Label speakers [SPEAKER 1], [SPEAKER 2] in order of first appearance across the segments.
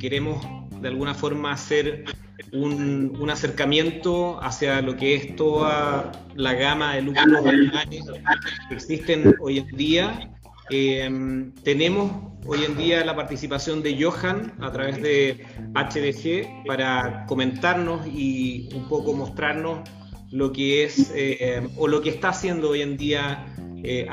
[SPEAKER 1] queremos de alguna forma hacer un, acercamiento hacia lo que es toda la gama de lúpulos que existen hoy en día. Em, tenemos hoy en día la participación de Johan a través de HDG para comentarnos y un poco mostrarnos lo que es eh, o lo que está haciendo hoy en día Eh,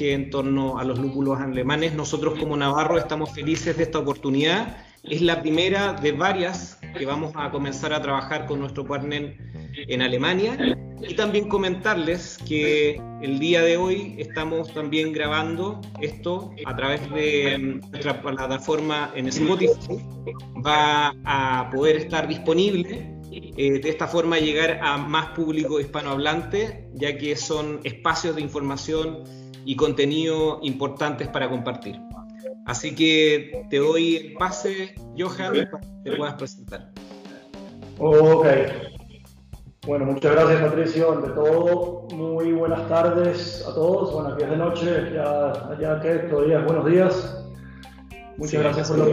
[SPEAKER 1] en torno a los lúpulos alemanes. Nosotros como Navarro estamos felices de esta oportunidad. Es la primera de varias que vamos a comenzar a trabajar con nuestro partner en Alemania. Y también comentarles que el día de hoy estamos también grabando esto a través de nuestra plataforma en Spotify. Va a poder estar disponible eh, de esta forma llegar a más público hispanohablante, ya que son espacios de información y contenido importantes para compartir. Así que te doy el pase, Johan, para que te puedas presentar.
[SPEAKER 2] Ok. Bueno, muchas gracias Patricio. Ante todo, muy buenas tardes a todos. Bueno, aquí es de noche, ya, ya que todavía buenos días. Muchas, gracias por la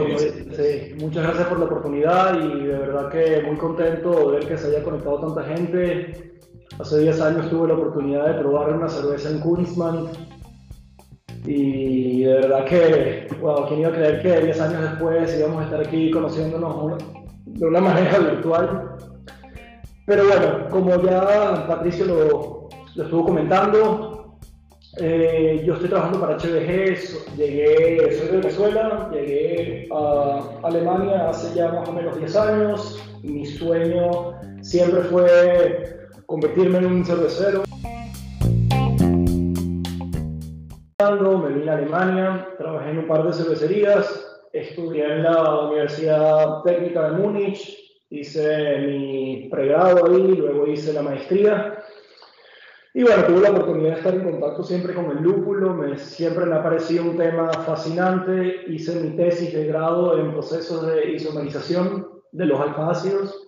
[SPEAKER 2] muchas gracias por la oportunidad y de verdad que muy contento de ver que se haya conectado tanta gente. Hace 10 años tuve la oportunidad de probar una cerveza en Kunstmann y de verdad que, wow, ¿quién iba a creer que 10 años después íbamos a estar aquí conociéndonos de una manera virtual? Pero bueno, como ya Patricio lo, lo estuvo comentando, eh, yo estoy trabajando para HBG, llegué, soy de Venezuela, llegué a Alemania hace ya más o menos 10 años. Mi sueño siempre fue convertirme en un cervecero. Me vine a Alemania, trabajé en un par de cervecerías, estudié en la Universidad Técnica de Múnich, hice mi pregrado ahí, luego hice la maestría y bueno, tuve la oportunidad de estar en contacto siempre con el lúpulo, me, siempre me ha parecido un tema fascinante, hice mi tesis de grado en procesos de isomerización de los alfácidos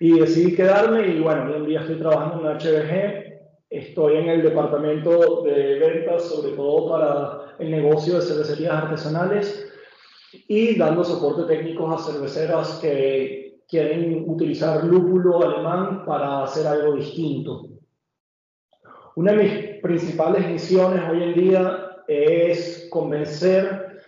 [SPEAKER 2] y decidí quedarme y bueno, hoy en día estoy trabajando en HBG, estoy en el departamento de ventas, sobre todo para el negocio de cervecerías artesanales y dando soporte técnico a cerveceras que quieren utilizar lúpulo alemán para hacer algo distinto. Una de mis principales misiones hoy en día es convencer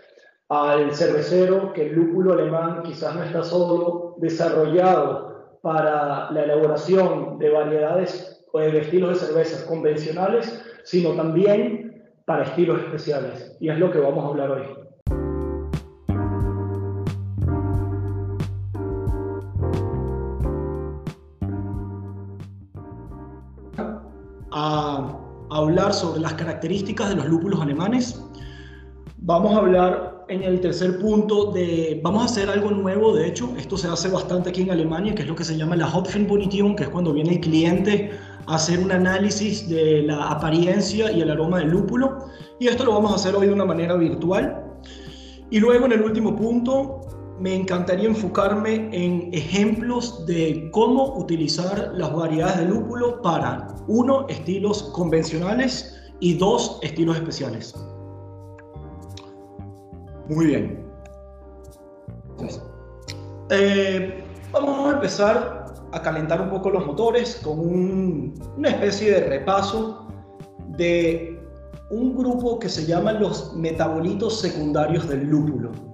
[SPEAKER 2] al cervecero que el lúpulo alemán quizás no está solo desarrollado para la elaboración de variedades o de estilos de cervezas convencionales, sino también para estilos especiales. Y es lo que vamos a hablar hoy. Hablar sobre las características de los lúpulos alemanes. Vamos a hablar en el tercer punto de, vamos a hacer algo nuevo, de hecho, esto se hace bastante aquí en Alemania, que es lo que se llama la Hopfenbonition, que es cuando viene el cliente a hacer un análisis de la apariencia y el aroma del lúpulo. Y esto lo vamos a hacer hoy de una manera virtual. Y luego en el último punto me encantaría enfocarme en ejemplos de cómo utilizar las variedades de lúpulo para, uno, estilos convencionales y dos, estilos especiales. Muy bien. Eh, vamos a empezar a calentar un poco los motores con una especie de repaso de un grupo que se llama los metabolitos secundarios del lúpulo.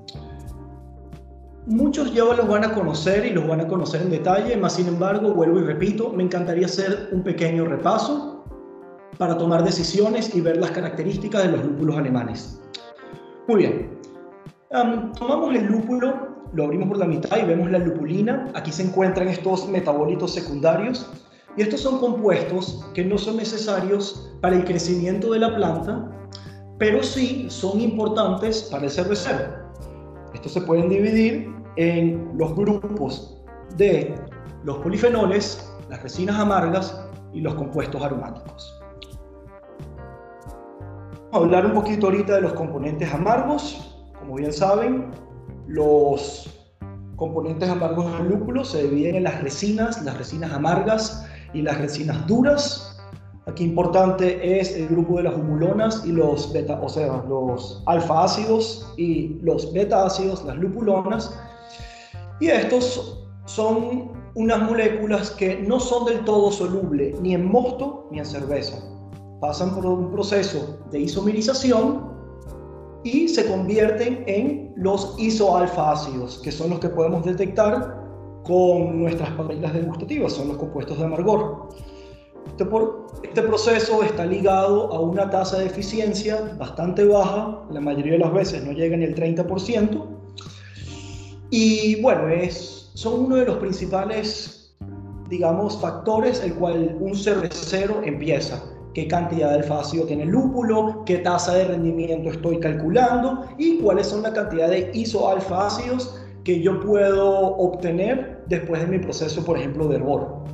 [SPEAKER 2] Muchos ya los van a conocer y los van a conocer en detalle, más sin embargo, vuelvo y repito, me encantaría hacer un pequeño repaso para tomar decisiones y ver las características de los lúpulos alemanes. Muy bien, tomamos el lúpulo, lo abrimos por la mitad y vemos la lupulina. Aquí se encuentran estos metabolitos secundarios y estos son compuestos que no son necesarios para el crecimiento de la planta, pero sí son importantes para el cervecero. Estos se pueden dividir en los grupos de los polifenoles, las resinas amargas y los compuestos aromáticos. Vamos a hablar un poquito ahorita de los componentes amargos. Como bien saben, los componentes amargos del lúpulo se dividen en las resinas, las resinas amargas y las resinas duras. Aquí importante es el grupo de las humulonas y los beta, o sea, los alfa ácidos y los beta ácidos, las lupulonas. Y estos son unas moléculas que no son del todo solubles ni en mosto ni en cerveza. Pasan por un proceso de isomerización y se convierten en los isoalfa ácidos, que son los que podemos detectar con nuestras papilas degustativas, son los compuestos de amargor. Este, este, proceso está ligado a una tasa de eficiencia bastante baja, la mayoría de las veces no llega ni al 30%, y bueno, es, son uno de los principales, digamos, factores el cual un cervecero empieza qué cantidad de alfa-ácido tiene el lúpulo, qué tasa de rendimiento estoy calculando y cuáles son la cantidad de isoalfa-ácidos que yo puedo obtener después de mi proceso, por ejemplo, de hervor.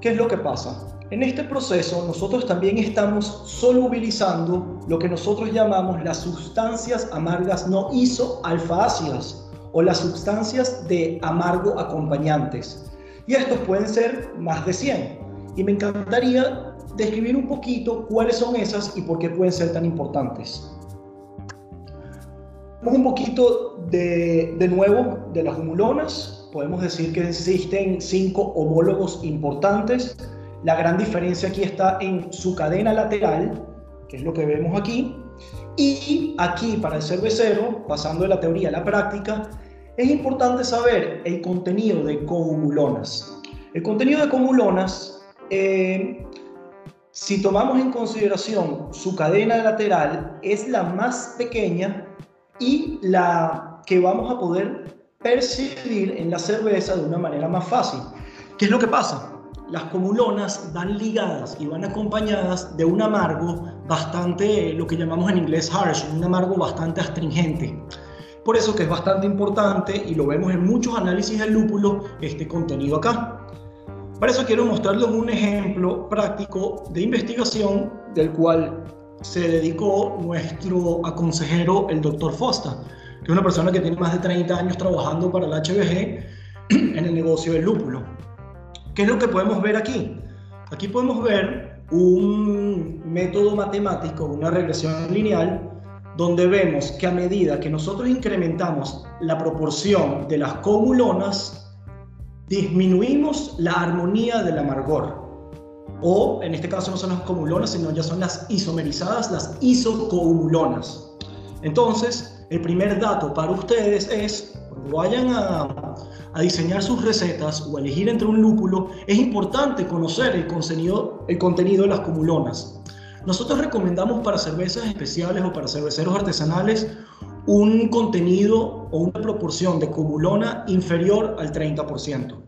[SPEAKER 2] ¿Qué es lo que pasa? En este proceso nosotros también estamos solubilizando lo que nosotros llamamos las sustancias amargas no isoalfa-ácidas o las sustancias de amargo acompañantes. Y estos pueden ser más de 100. Y me encantaría describir un poquito cuáles son esas y por qué pueden ser tan importantes. Un poquito de, de nuevo de las humulonas. Podemos decir que existen cinco homólogos importantes. La gran diferencia aquí está en su cadena lateral, que es lo que vemos aquí. Y aquí, para el cervecero, pasando de la teoría a la práctica, es importante saber el contenido de cohumulonas. El contenido de cohumulonas eh, si tomamos en consideración su cadena lateral, es la más pequeña y la que vamos a poder percibir en la cerveza de una manera más fácil. ¿Qué es lo que pasa? Las comulonas van ligadas y van acompañadas de un amargo bastante, lo que llamamos en inglés harsh, un amargo bastante astringente. Por eso que es bastante importante y lo vemos en muchos análisis del lúpulo este contenido acá. Para eso quiero mostrarles un ejemplo práctico de investigación del cual se dedicó nuestro aconsejero, el doctor Fosta, que es una persona que tiene más de 30 años trabajando para el HBG en el negocio del lúpulo. ¿Qué es lo que podemos ver aquí? Aquí podemos ver un método matemático, una regresión lineal, donde vemos que a medida que nosotros incrementamos la proporción de las comulonas, disminuimos la armonía del amargor. O en este caso no son las comulonas, sino ya son las isomerizadas, las isocomulonas. Entonces, el primer dato para ustedes es, cuando vayan a, diseñar sus recetas o elegir entre un lúpulo, es importante conocer el contenido, el contenido de las comulonas. Nosotros recomendamos para cervezas especiales o para cerveceros artesanales un contenido o una proporción de cumulona inferior al 30%.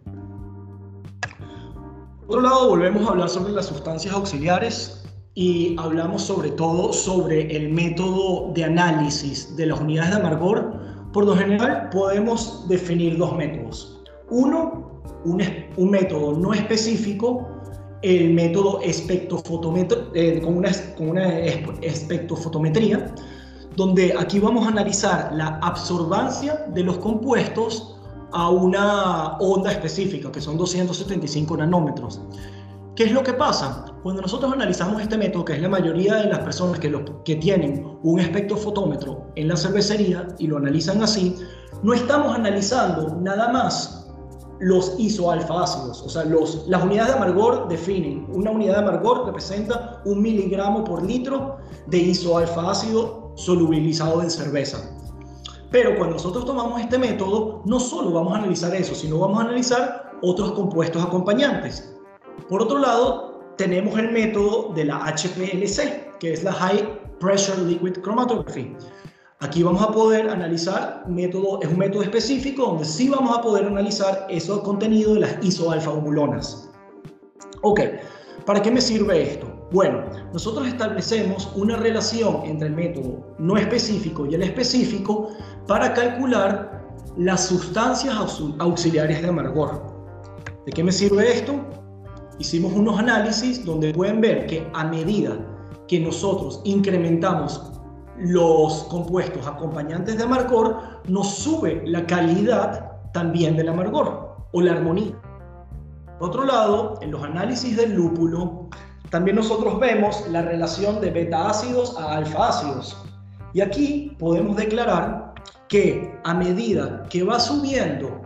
[SPEAKER 2] Por otro lado, volvemos a hablar sobre las sustancias auxiliares y hablamos sobre todo sobre el método de análisis de las unidades de amargor. Por lo general, podemos definir dos métodos. Uno, un, un método no específico, el método espectrofotometría, eh, con, una, con una espectrofotometría, donde aquí vamos a analizar la absorbancia de los compuestos a una onda específica, que son 275 nanómetros. ¿Qué es lo que pasa? Cuando nosotros analizamos este método, que es la mayoría de las personas que, que tienen un espectrofotómetro en la cervecería y lo analizan así, no estamos analizando nada más los isoalfa ácidos, o sea, las unidades de amargor definen, una unidad de amargor representa un miligramo por litro de isoalfa ácido solubilizado en cerveza. Pero cuando nosotros tomamos este método, no solo vamos a analizar eso, sino vamos a analizar otros compuestos acompañantes. Por otro lado, tenemos el método de la HPLC, que es la High Pressure Liquid Chromatography. Aquí vamos a poder analizar, método, es un método específico donde sí vamos a poder analizar esos contenidos de las isoalfa-humulonas. Ok, ¿para qué me sirve esto? Bueno, nosotros establecemos una relación entre el método no específico y el específico para calcular las sustancias auxiliares de amargor. ¿De qué me sirve esto? Hicimos unos análisis donde pueden ver que a medida que nosotros incrementamos los compuestos acompañantes de amargor, nos sube la calidad también del amargor o la armonía. Por otro lado, en los análisis del lúpulo, también nosotros vemos la relación de beta ácidos a alfa ácidos. Y aquí podemos declarar que a medida que va subiendo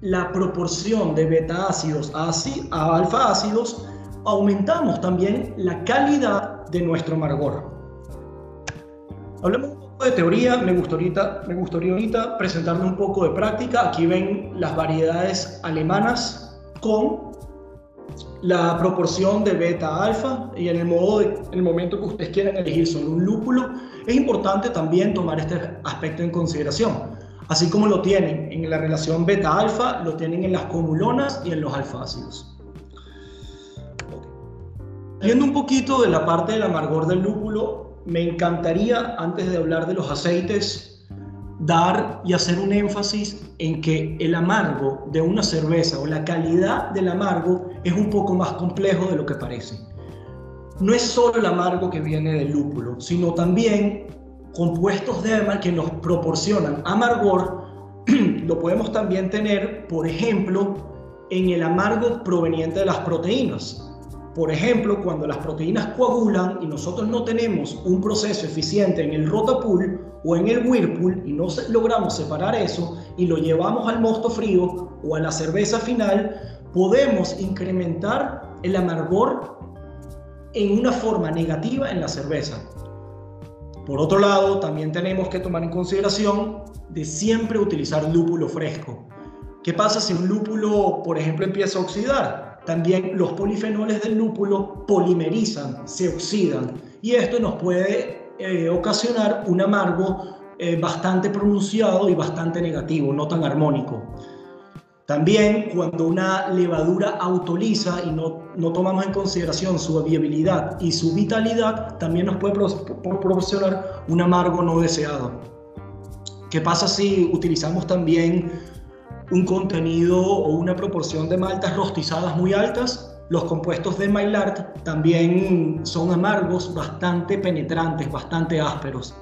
[SPEAKER 2] la proporción de beta ácidos a, a alfa ácidos, aumentamos también la calidad de nuestro amargor. Hablemos un poco de teoría, me gustaría, me gustaría ahorita presentarle un poco de práctica. Aquí ven las variedades alemanas con la proporción de beta alfa y en el, modo en el momento que ustedes quieran elegir solo un lúpulo, es importante también tomar este aspecto en consideración. Así como lo tienen en la relación beta alfa, lo tienen en las comulonas y en los alfácidos. Viendo un poquito de la parte del amargor del lúpulo, me encantaría, antes de hablar de los aceites, dar y hacer un énfasis en que el amargo de una cerveza o la calidad del amargo es un poco más complejo de lo que parece. No es solo el amargo que viene del lúpulo, sino también compuestos de que nos proporcionan amargor, lo podemos también tener, por ejemplo, en el amargo proveniente de las proteínas. Por ejemplo, cuando las proteínas coagulan y nosotros no tenemos un proceso eficiente en el rotapool o en el whirlpool y no logramos separar eso y lo llevamos al mosto frío o a la cerveza final, podemos incrementar el amargor en una forma negativa en la cerveza. Por otro lado, también tenemos que tomar en consideración de siempre utilizar lúpulo fresco. ¿Qué pasa si un lúpulo, por ejemplo, empieza a oxidar? También los polifenoles del lúpulo polimerizan, se oxidan y esto nos puede eh, ocasionar un amargo eh, bastante pronunciado y bastante negativo, no tan armónico. También cuando una levadura autoliza y no, no tomamos en consideración su viabilidad y su vitalidad, también nos puede proporcionar un amargo no deseado. ¿Qué pasa si utilizamos también un contenido o una proporción de maltas rostizadas muy altas. Los compuestos de Maillard también son amargos, bastante penetrantes, bastante ásperos.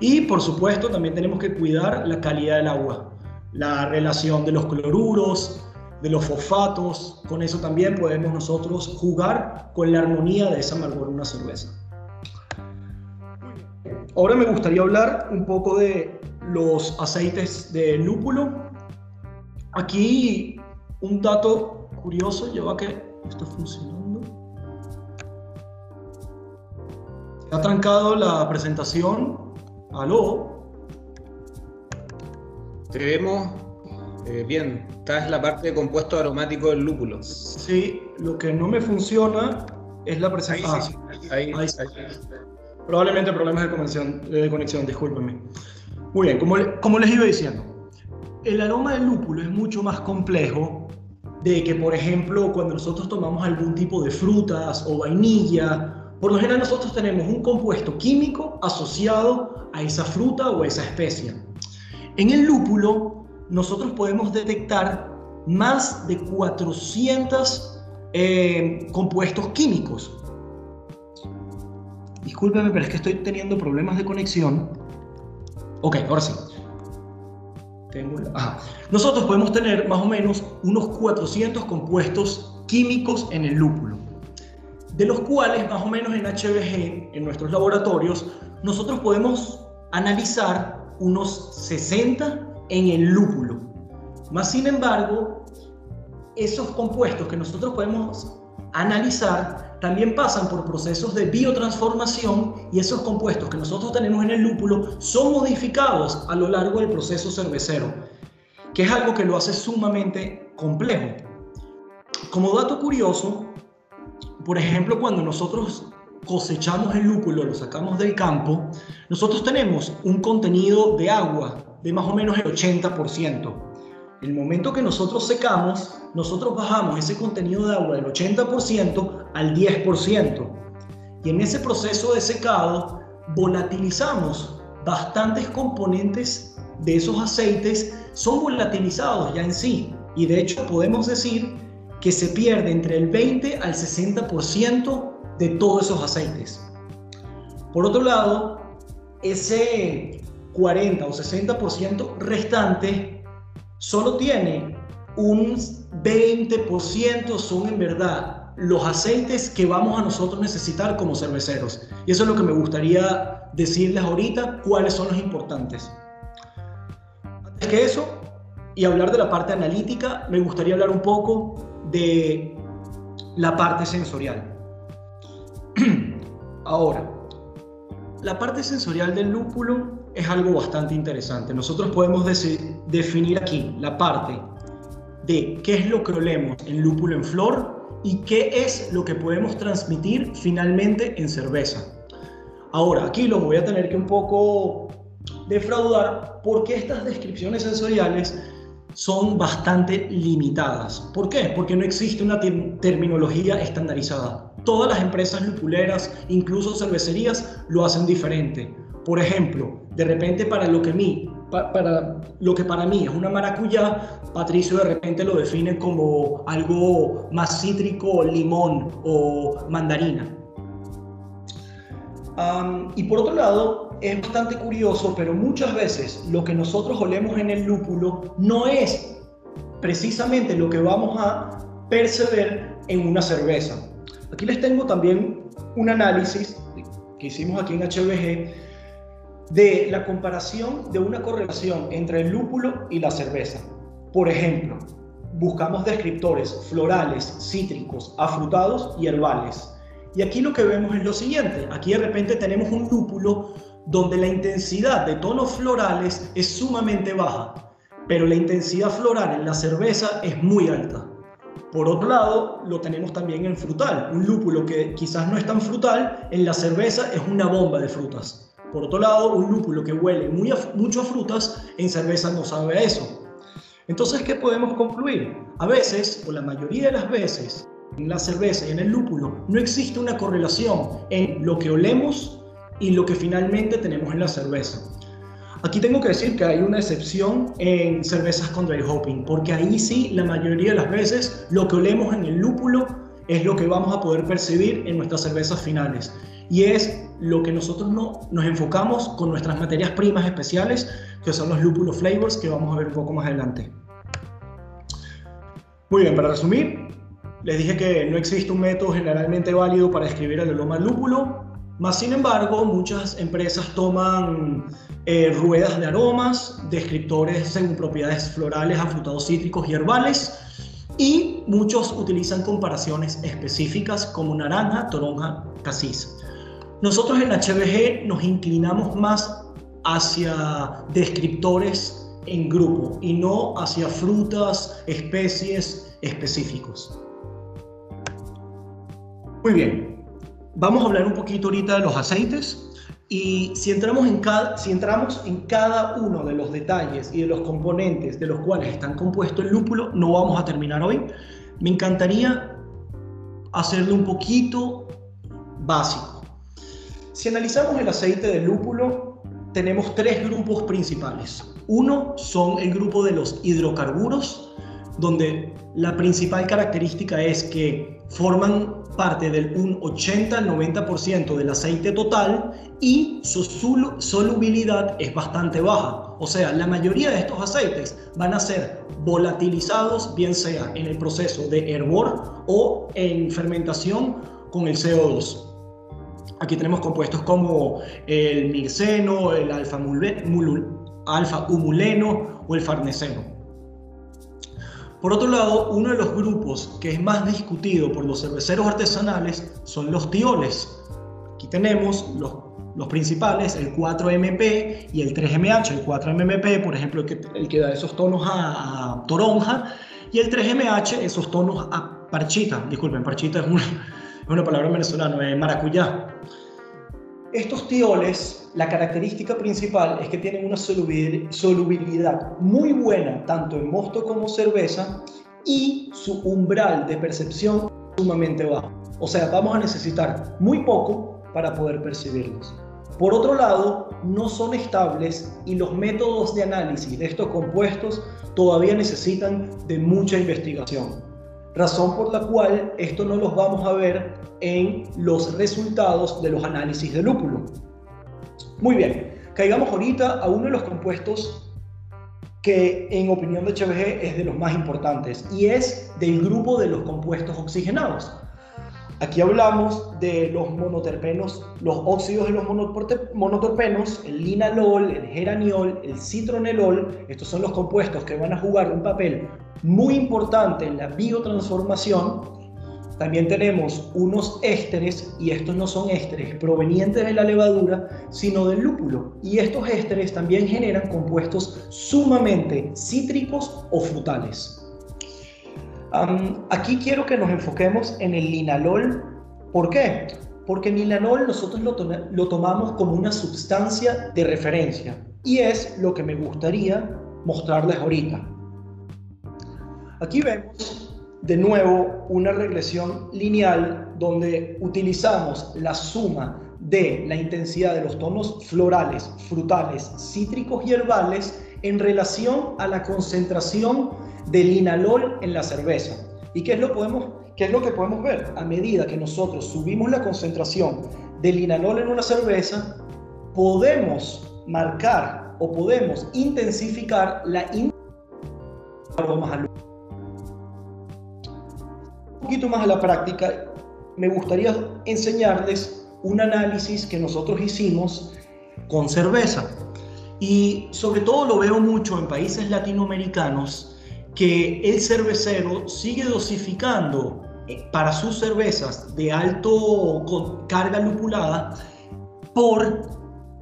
[SPEAKER 2] Y por supuesto también tenemos que cuidar la calidad del agua, la relación de los cloruros, de los fosfatos. Con eso también podemos nosotros jugar con la armonía de esa amargor en una cerveza. Ahora me gustaría hablar un poco de los aceites de lúpulo Aquí un dato curioso, lleva que está funcionando. Se ha trancado la presentación. Aló.
[SPEAKER 1] Te vemos eh, bien. Esta es la parte de compuesto aromático del lúpulo.
[SPEAKER 2] Sí, lo que no me funciona es la presentación. Ahí, ahí, Probablemente problemas de conexión, de conexión discúlpenme. Muy bien, como, como les iba diciendo, el aroma del lúpulo es mucho más complejo de que, por ejemplo, cuando nosotros tomamos algún tipo de frutas o vainilla, por lo general nosotros tenemos un compuesto químico asociado a esa fruta o a esa especia. En el lúpulo, nosotros podemos detectar más de 400 eh, compuestos químicos. Discúlpeme, pero es que estoy teniendo problemas de conexión. Ok, ahora sí. Nosotros podemos tener más o menos unos 400 compuestos químicos en el lúpulo, de los cuales más o menos en HBG, en nuestros laboratorios, nosotros podemos analizar unos 60 en el lúpulo. Más sin embargo, esos compuestos que nosotros podemos analizar también pasan por procesos de biotransformación y esos compuestos que nosotros tenemos en el lúpulo son modificados a lo largo del proceso cervecero, que es algo que lo hace sumamente complejo. Como dato curioso, por ejemplo, cuando nosotros cosechamos el lúpulo, lo sacamos del campo, nosotros tenemos un contenido de agua de más o menos el 80%. El momento que nosotros secamos, nosotros bajamos ese contenido de agua del 80% al 10%. Y en ese proceso de secado volatilizamos bastantes componentes de esos aceites, son volatilizados ya en sí. Y de hecho podemos decir que se pierde entre el 20 al 60% de todos esos aceites. Por otro lado, ese 40 o 60% restante solo tiene un 20% son en verdad los aceites que vamos a nosotros necesitar como cerveceros. Y eso es lo que me gustaría decirles ahorita, cuáles son los importantes. Antes que eso, y hablar de la parte analítica, me gustaría hablar un poco de la parte sensorial. Ahora, la parte sensorial del lúpulo es algo bastante interesante. Nosotros podemos definir aquí la parte de qué es lo que olemos en lúpulo en flor y qué es lo que podemos transmitir finalmente en cerveza. Ahora, aquí lo voy a tener que un poco defraudar porque estas descripciones sensoriales son bastante limitadas. ¿Por qué? Porque no existe una terminología estandarizada. Todas las empresas lupuleras, incluso cervecerías, lo hacen diferente. Por ejemplo, de repente para lo que, mí, para lo que para mí es una maracuyá, Patricio de repente lo define como algo más cítrico, limón o mandarina. y por otro lado, es bastante curioso, pero muchas veces lo que nosotros olemos en el lúpulo no es precisamente lo que vamos a percibir en una cerveza. Aquí les tengo también un análisis que hicimos aquí en HBG de la comparación de una correlación entre el lúpulo y la cerveza. Por ejemplo, buscamos descriptores florales, cítricos, afrutados y herbales. Y aquí lo que vemos es lo siguiente. Aquí de repente tenemos un lúpulo donde la intensidad de tonos florales es sumamente baja, pero la intensidad floral en la cerveza es muy alta. Por otro lado, lo tenemos también en frutal. Un lúpulo que quizás no es tan frutal, en la cerveza es una bomba de frutas. Por otro lado, un lúpulo que huele muy mucho a frutas, en cerveza no sabe a eso. Entonces, ¿qué podemos concluir? A veces, o la mayoría de las veces, en la cerveza y en el lúpulo, no existe una correlación en lo que olemos y lo que finalmente tenemos en la cerveza. Aquí tengo que decir que hay una excepción en cervezas con dry hopping, porque ahí sí, la mayoría de las veces, lo que olemos en el lúpulo es lo que vamos a poder percibir en nuestras cervezas finales y es lo que nosotros no, nos enfocamos con nuestras materias primas especiales, que son los lúpulo flavors, que vamos a ver un poco más adelante. Muy bien, para resumir, les dije que no existe un método generalmente válido para escribir el aroma lúpulo, más sin embargo, muchas empresas toman eh, ruedas de aromas, descriptores según propiedades florales, afrutados cítricos y herbales, y muchos utilizan comparaciones específicas como naranja, toronja, casis. Nosotros en HBG nos inclinamos más hacia descriptores en grupo y no hacia frutas, especies específicos. Muy bien, vamos a hablar un poquito ahorita de los aceites y si entramos en cada, si entramos en cada uno de los detalles y de los componentes de los cuales están compuestos el lúpulo, no vamos a terminar hoy. Me encantaría hacerlo un poquito básico. Si analizamos el aceite de lúpulo, tenemos tres grupos principales. Uno son el grupo de los hidrocarburos, donde la principal característica es que forman parte del un 80 al 90% del aceite total y su solubilidad es bastante baja. O sea, la mayoría de estos aceites van a ser volatilizados, bien sea en el proceso de hervor o en fermentación con el CO2. Aquí tenemos compuestos como el mirceno, el alfa-humuleno o el farneseno. Por otro lado, uno de los grupos que es más discutido por los cerveceros artesanales son los tioles. Aquí tenemos los, los principales, el 4MP y el 3MH. El 4MP, por ejemplo, el que, el que da esos tonos a, a, toronja, y el 3MH, esos tonos a parchita. Disculpen, parchita es una, es una palabra venezolana, es maracuyá. Estos tioles, la característica principal es que tienen una solubilidad muy buena tanto en mosto como cerveza y su umbral de percepción sumamente bajo. O sea, vamos a necesitar muy poco para poder percibirlos. Por otro lado, no son estables y los métodos de análisis de estos compuestos todavía necesitan de mucha investigación razón por la cual esto no los vamos a ver en los resultados de los análisis de lúpulo. Muy bien, caigamos ahorita a uno de los compuestos que en opinión de HBG es de los más importantes y es del grupo de los compuestos oxigenados. Aquí hablamos de los monoterpenos, los óxidos de los monoterpenos, el linalol, el geraniol, el citronelol. Estos son los compuestos que van a jugar un papel muy importante en la biotransformación. También tenemos unos ésteres, y estos no son ésteres provenientes de la levadura, sino del lúpulo. Y estos ésteres también generan compuestos sumamente cítricos o frutales aquí quiero que nos enfoquemos en el linalol. ¿Por qué? Porque el linalol nosotros lo, lo tomamos como una sustancia de referencia y es lo que me gustaría mostrarles ahorita. Aquí vemos de nuevo una regresión lineal donde utilizamos la suma de la intensidad de los tonos florales, frutales, cítricos y herbales en relación a la concentración de linalol en la cerveza. ¿Y qué es, lo podemos, qué es lo que podemos ver? A medida que nosotros subimos la concentración de linalol en una cerveza, podemos marcar o podemos intensificar la aromas al Un poquito más a la práctica, me gustaría enseñarles un análisis que nosotros hicimos con cerveza. Y sobre todo lo veo mucho en países latinoamericanos que el cervecero sigue dosificando eh, para sus cervezas de alto carga lupulada por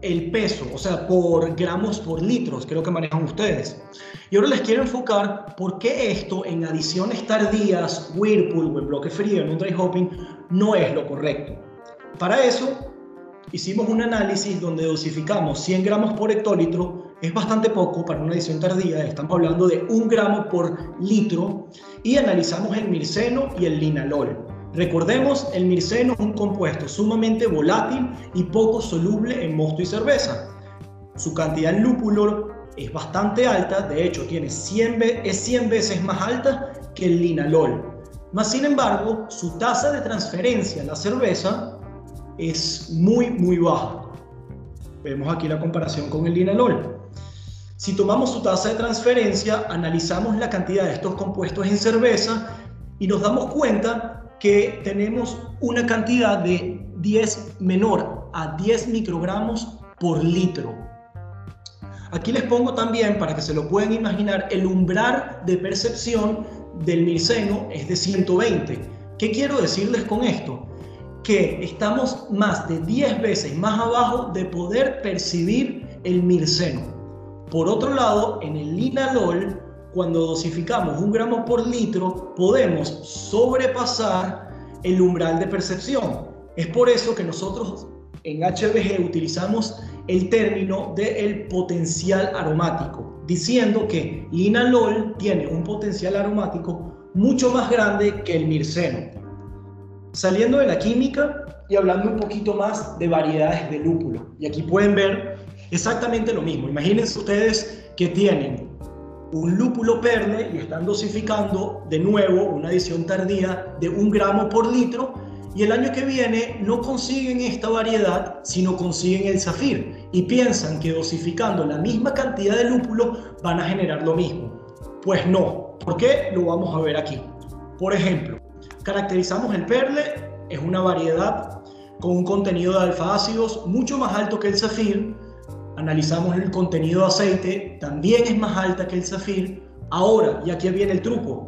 [SPEAKER 2] el peso, o sea, por gramos por litros, creo que manejan ustedes. Y ahora les quiero enfocar por qué esto en adiciones tardías, Whirlpool o en bloque frío, en un dry hopping, no es lo correcto. Para eso, hicimos un análisis donde dosificamos 100 gramos por hectolitro es bastante poco para una edición tardía, estamos hablando de un gramo por litro, y analizamos el mirceno y el linalol. Recordemos, el mirceno es un compuesto sumamente volátil y poco soluble en mosto y cerveza. Su cantidad en lúpulo es bastante alta, de hecho tiene 100 es 100 veces más alta que el linalol. Más sin embargo, su tasa de transferencia en la cerveza es muy, muy baja. Vemos aquí la comparación con el linalol. Si tomamos su tasa de transferencia, analizamos la cantidad de estos compuestos en cerveza y nos damos cuenta que tenemos una cantidad de 10 menor a 10 microgramos por litro. Aquí les pongo también, para que se lo puedan imaginar, el umbral de percepción del mirceno es de 120. ¿Qué quiero decirles con esto? Que estamos más de 10 veces más abajo de poder percibir el mirceno. Por otro lado, en el linalol, cuando dosificamos un gramo por litro, podemos sobrepasar el umbral de percepción. Es por eso que nosotros en HBG utilizamos el término de potencial aromático, diciendo que linalol tiene un potencial aromático mucho más grande que el mirceno. Saliendo de la química y hablando un poquito más de variedades de lúpulo. Y aquí pueden ver Exactamente lo mismo. Imagínense ustedes que tienen un lúpulo perle y están dosificando de nuevo una adición tardía de un gramo por litro y el año que viene no consiguen esta variedad, sino consiguen el zafir y piensan que dosificando la misma cantidad de lúpulo van a generar lo mismo. Pues no. ¿Por qué? Lo vamos a ver aquí. Por ejemplo, caracterizamos el perle, es una variedad con un contenido de alfa ácidos mucho más alto que el zafir, analizamos el contenido de aceite, también es más alta que el zafir. Ahora, y aquí viene el truco,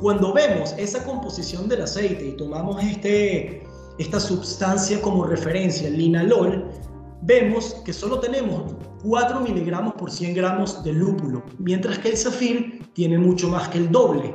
[SPEAKER 2] cuando vemos esa composición del aceite y tomamos este, esta sustancia como referencia, el linalol, vemos que solo tenemos 4 miligramos por 100 gramos de lúpulo, mientras que el zafir tiene mucho más que el doble.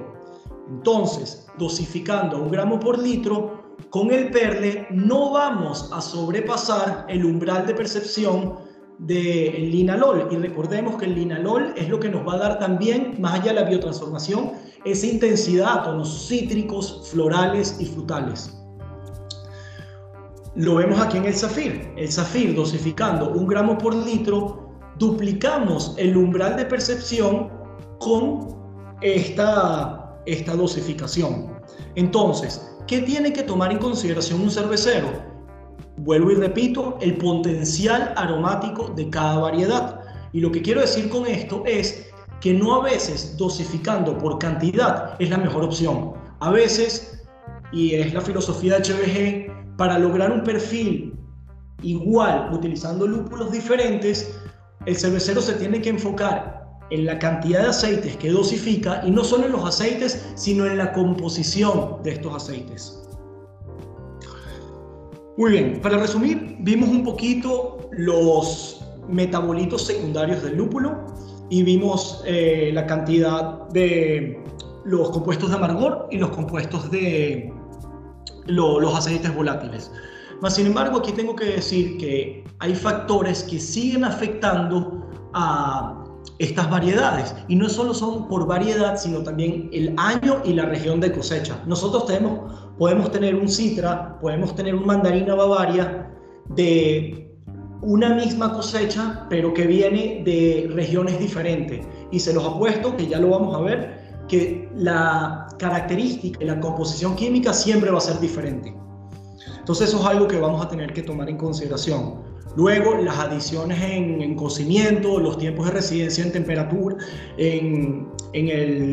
[SPEAKER 2] Entonces, dosificando un gramo por litro, con el perle no vamos a sobrepasar el umbral de percepción del linalol. Y recordemos que el linalol es lo que nos va a dar también, más allá de la biotransformación, esa intensidad a tonos cítricos, florales y frutales. Lo vemos aquí en el zafir. El zafir dosificando un gramo por litro, duplicamos el umbral de percepción con esta, esta dosificación. Entonces, ¿qué tiene que tomar en consideración un cervecero? Vuelvo y repito, el potencial aromático de cada variedad. Y lo que quiero decir con esto es que no a veces dosificando por cantidad es la mejor opción. A veces y es la filosofía de HBG, para lograr un perfil igual utilizando lúpulos diferentes, el cervecero se tiene que enfocar en la cantidad de aceites que dosifica y no solo en los aceites, sino en la composición de estos aceites. Muy bien, para resumir, vimos un poquito los metabolitos secundarios del lúpulo y vimos eh, la cantidad de los compuestos de amargor y los compuestos de los aceites volátiles. Mas, sin embargo, aquí tengo que decir que hay factores que siguen afectando a estas variedades. Y no solo son por variedad, sino también el año y la región de cosecha. Nosotros tenemos, podemos tener un citra, podemos tener un mandarina bavaria de una misma cosecha, pero que viene de regiones diferentes. Y se los apuesto, que ya lo vamos a ver, que la característica y la composición química siempre va a ser diferente. Entonces eso es algo que vamos a tener que tomar en consideración. Luego, las adiciones en, cocimiento, los tiempos de residencia en temperatura, en,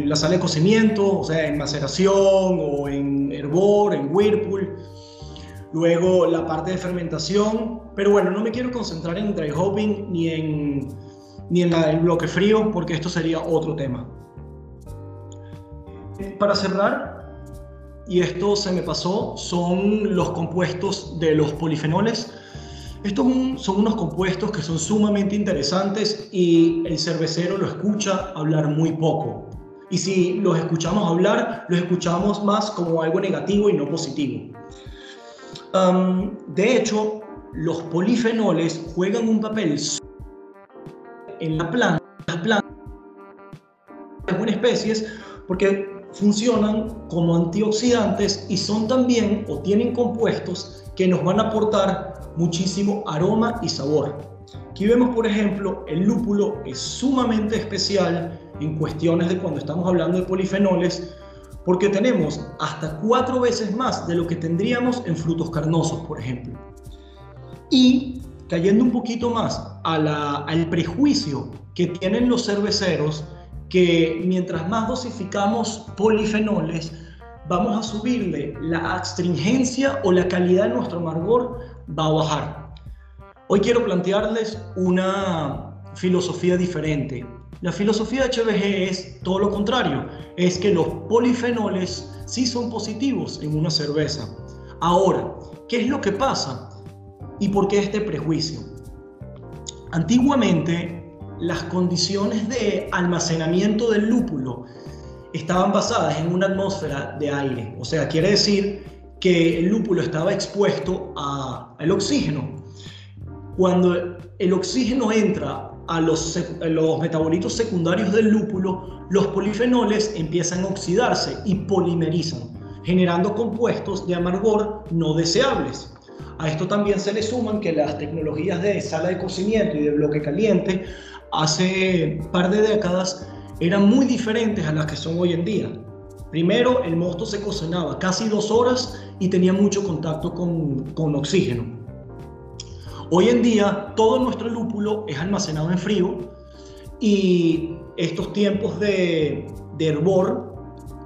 [SPEAKER 2] la sala de cocimiento, o sea, en maceración o en hervor, en whirlpool. Luego, la parte de fermentación. Pero bueno, no me quiero concentrar en dry hopping ni en, ni en el bloque frío, porque esto sería otro tema. Para cerrar, y esto se me pasó, son los compuestos de los polifenoles estos son unos compuestos que son sumamente interesantes y el cervecero lo escucha hablar muy poco. Y si los escuchamos hablar, los escuchamos más como algo negativo y no positivo. de hecho, los polifenoles juegan un papel en la planta, las plantas, en especies, porque funcionan como antioxidantes y son también o tienen compuestos que nos van a aportar muchísimo aroma y sabor. Aquí vemos, por ejemplo, el lúpulo es sumamente especial en cuestiones de cuando estamos hablando de polifenoles, porque tenemos hasta cuatro veces más de lo que tendríamos en frutos carnosos, por ejemplo. Y cayendo un poquito más al prejuicio que tienen los cerveceros, que mientras más dosificamos polifenoles, vamos a subirle la astringencia o la calidad de nuestro amargor va a bajar. Hoy quiero plantearles una filosofía diferente. La filosofía de HBG es todo lo contrario, es que los polifenoles sí son positivos en una cerveza. Ahora, ¿qué es lo que pasa? ¿Y por qué este prejuicio? Antiguamente, las condiciones de almacenamiento del lúpulo estaban basadas en una atmósfera de aire. O sea, quiere decir que el lúpulo estaba expuesto al oxígeno. Cuando el oxígeno entra a los, metabolitos secundarios del lúpulo, los polifenoles empiezan a oxidarse y polimerizan, generando compuestos de amargor no deseables. A esto también se le suman que las tecnologías de sala de cocimiento y de bloque caliente hace par de décadas eran muy diferentes a las que son hoy en día. Primero, el mosto se cocinaba casi dos horas y tenía mucho contacto con, con oxígeno. Hoy en día, todo nuestro lúpulo es almacenado en frío y estos tiempos de, de hervor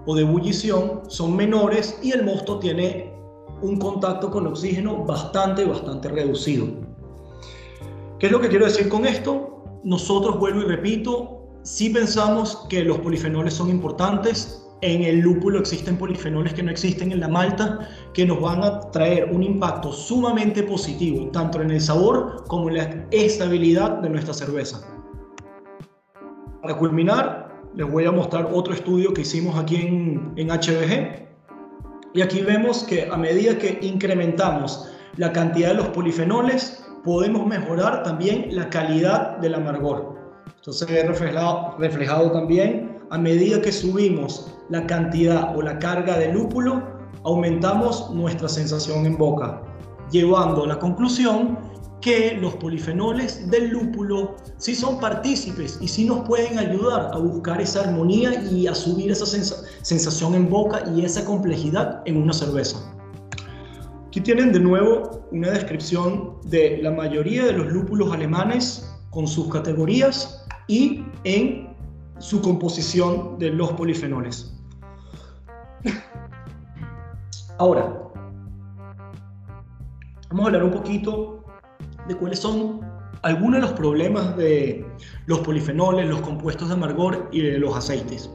[SPEAKER 2] o de ebullición son menores y el mosto tiene un contacto con oxígeno bastante, bastante reducido. ¿Qué es lo que quiero decir con esto? Nosotros, vuelvo y repito, si pensamos que los polifenoles son importantes. En el lúpulo existen polifenoles que no existen en la malta, que nos van a traer un impacto sumamente positivo, tanto en el sabor como en la estabilidad de nuestra cerveza. Para culminar, les voy a mostrar otro estudio que hicimos aquí en, en HBG. Y aquí vemos que a medida que incrementamos la cantidad de los polifenoles, podemos mejorar también la calidad del amargor. Entonces se ve reflejado, reflejado también a medida que subimos la cantidad o la carga de lúpulo, aumentamos nuestra sensación en boca, llevando a la conclusión que los polifenoles del lúpulo sí son partícipes y sí nos pueden ayudar a buscar esa armonía y a subir esa sensación en boca y esa complejidad en una cerveza. Aquí tienen de nuevo una descripción de la mayoría de los lúpulos alemanes con sus categorías y en su composición de los polifenoles. Ahora, vamos a hablar un poquito de cuáles son algunos de los problemas de los polifenoles, los compuestos de amargor y de los aceites.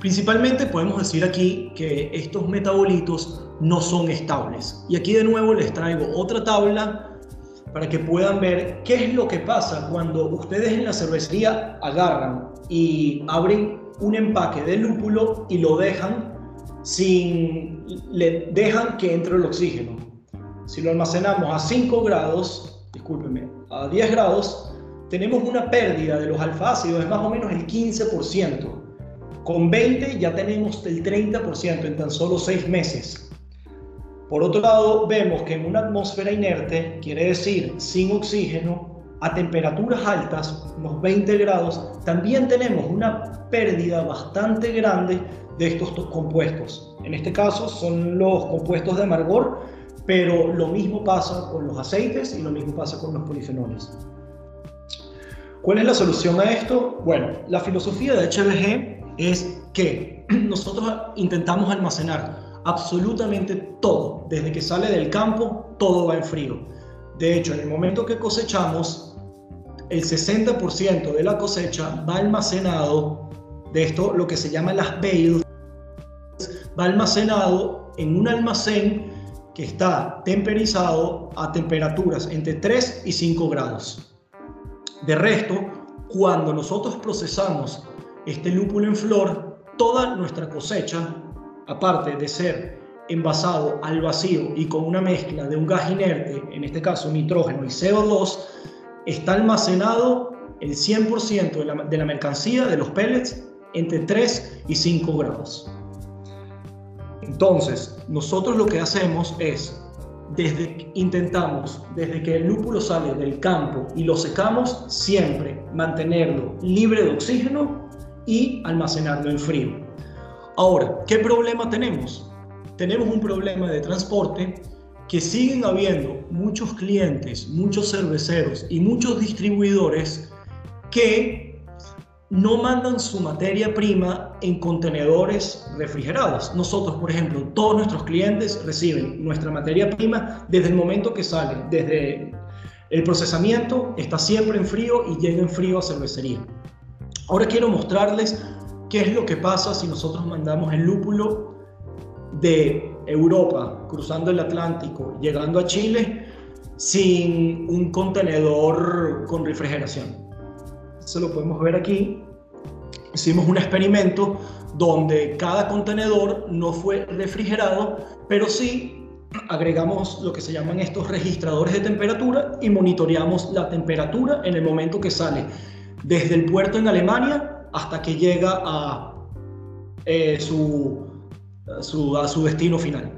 [SPEAKER 2] Principalmente podemos decir aquí que estos metabolitos no son estables. Y aquí de nuevo les traigo otra tabla para que puedan ver qué es lo que pasa cuando ustedes en la cervecería agarran y abren un empaque de lúpulo y lo dejan sin le dejan que entre el oxígeno. Si lo almacenamos a 5 grados, discúlpenme, a 10 grados, tenemos una pérdida de los alfácidos es más o menos el 15%. Con 20 ya tenemos el 30% en tan solo 6 meses. Por otro lado, vemos que en una atmósfera inerte, quiere decir sin oxígeno, a temperaturas altas, unos 20 grados, también tenemos una pérdida bastante grande de estos compuestos. En este caso son los compuestos de amargor, pero lo mismo pasa con los aceites y lo mismo pasa con los polifenoles. ¿Cuál es la solución a esto? Bueno, la filosofía de HBG es que nosotros intentamos almacenar absolutamente todo. Desde que sale del campo, todo va en frío. De hecho, en el momento que cosechamos, el 60% de la cosecha va almacenado, de esto lo que se llama las bales, va almacenado en un almacén que está temperizado a temperaturas entre 3 y 5 grados. De resto, cuando nosotros procesamos este lúpulo en flor, toda nuestra cosecha aparte de ser envasado al vacío y con una mezcla de un gas inerte, en este caso nitrógeno y CO2, está almacenado el 100% de la, mercancía de los pellets entre 3 y 5 grados. Entonces, nosotros lo que hacemos es, desde intentamos, desde que el lúpulo sale del campo y lo secamos, siempre mantenerlo libre de oxígeno y almacenarlo en frío. Ahora, ¿qué problema tenemos? Tenemos un problema de transporte que siguen habiendo muchos clientes, muchos cerveceros y muchos distribuidores que no mandan su materia prima en contenedores refrigerados. Nosotros, por ejemplo, todos nuestros clientes reciben nuestra materia prima desde el momento que sale, desde el procesamiento, está siempre en frío y llega en frío a cervecería. Ahora quiero mostrarles ¿Qué es lo que pasa si nosotros mandamos el lúpulo de Europa, cruzando el Atlántico, llegando a Chile, sin un contenedor con refrigeración? Eso lo podemos ver aquí. Hicimos un experimento donde cada contenedor no fue refrigerado, pero sí agregamos lo que se llaman estos registradores de temperatura y monitoreamos la temperatura en el momento que sale desde el puerto en Alemania hasta que llega a, eh, su, su, a su destino final.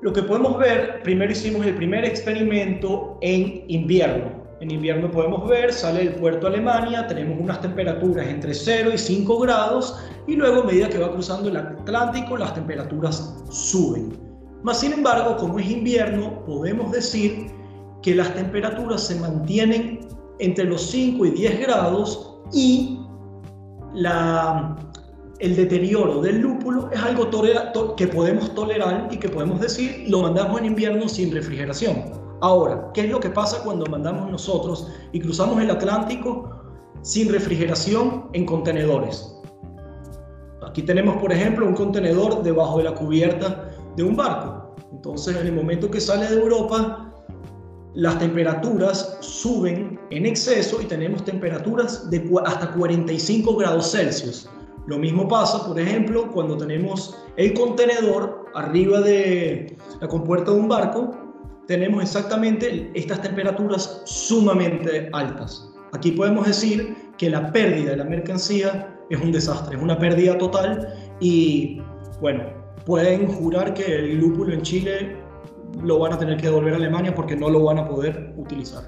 [SPEAKER 2] Lo que podemos ver, primero hicimos el primer experimento en invierno. En invierno podemos ver, sale del puerto Alemania, tenemos unas temperaturas entre 0 y 5 grados y luego a medida que va cruzando el Atlántico las temperaturas suben. Más sin embargo, como es invierno, podemos decir que las temperaturas se mantienen entre los 5 y 10 grados y el deterioro del lúpulo es algo que podemos tolerar y que podemos decir lo mandamos en invierno sin refrigeración. Ahora, ¿qué es lo que pasa cuando mandamos nosotros y cruzamos el Atlántico sin refrigeración en contenedores? Aquí tenemos, por ejemplo, un contenedor debajo de la cubierta de un barco. Entonces, en el momento que sale de Europa, las temperaturas suben en exceso y tenemos temperaturas de hasta 45 grados Celsius. Lo mismo pasa, por ejemplo, cuando tenemos el contenedor arriba de la compuerta de un barco, tenemos exactamente estas temperaturas sumamente altas. Aquí podemos decir que la pérdida de la mercancía es un desastre, es una pérdida total y bueno, pueden jurar que el lúpulo en Chile lo van a tener que devolver a Alemania porque no lo van a poder utilizar.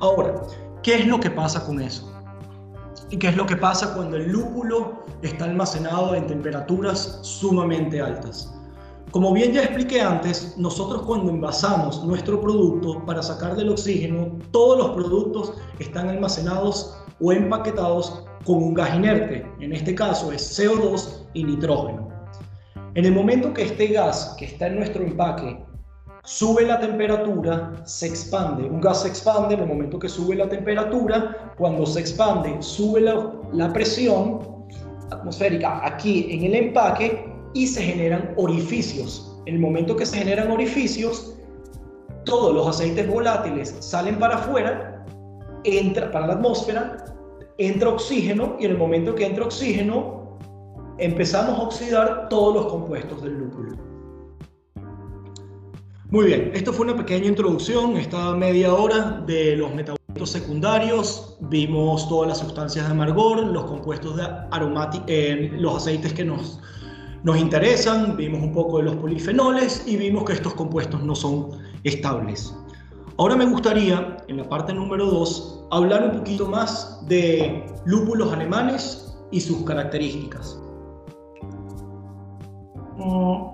[SPEAKER 2] Ahora, ¿qué es lo que pasa con eso? ¿Y qué es lo que pasa cuando el lúpulo está almacenado en temperaturas sumamente altas? Como bien ya expliqué antes, nosotros cuando envasamos nuestro producto para sacar del oxígeno, todos los productos están almacenados o empaquetados con un gas inerte. En este caso es CO2 y nitrógeno. En el momento que este gas que está en nuestro empaque sube la temperatura, se expande. Un gas se expande en el momento que sube la temperatura. Cuando se expande, sube la, presión atmosférica aquí en el empaque y se generan orificios. En el momento que se generan orificios, todos los aceites volátiles salen para afuera, entra para la atmósfera, entra oxígeno y en el momento que entra oxígeno empezamos a oxidar todos los compuestos del lúpulo. Muy bien, esto fue una pequeña introducción, esta media hora de los metabolitos secundarios, vimos todas las sustancias de amargor, los compuestos de aromáticos, eh, los aceites que nos, nos interesan, vimos un poco de los polifenoles y vimos que estos compuestos no son estables. Ahora me gustaría, en la parte número 2, hablar un poquito más de lúpulos alemanes y sus características. Mm,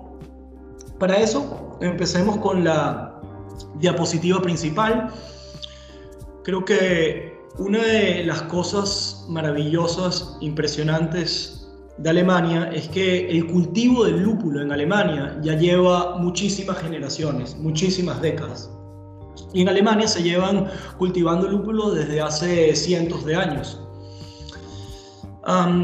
[SPEAKER 2] para eso, empecemos con la diapositiva principal. Creo que una de las cosas maravillosas, impresionantes de Alemania es que el cultivo del lúpulo en Alemania ya lleva muchísimas generaciones, muchísimas décadas. Y en Alemania se llevan cultivando lúpulo desde hace cientos de años.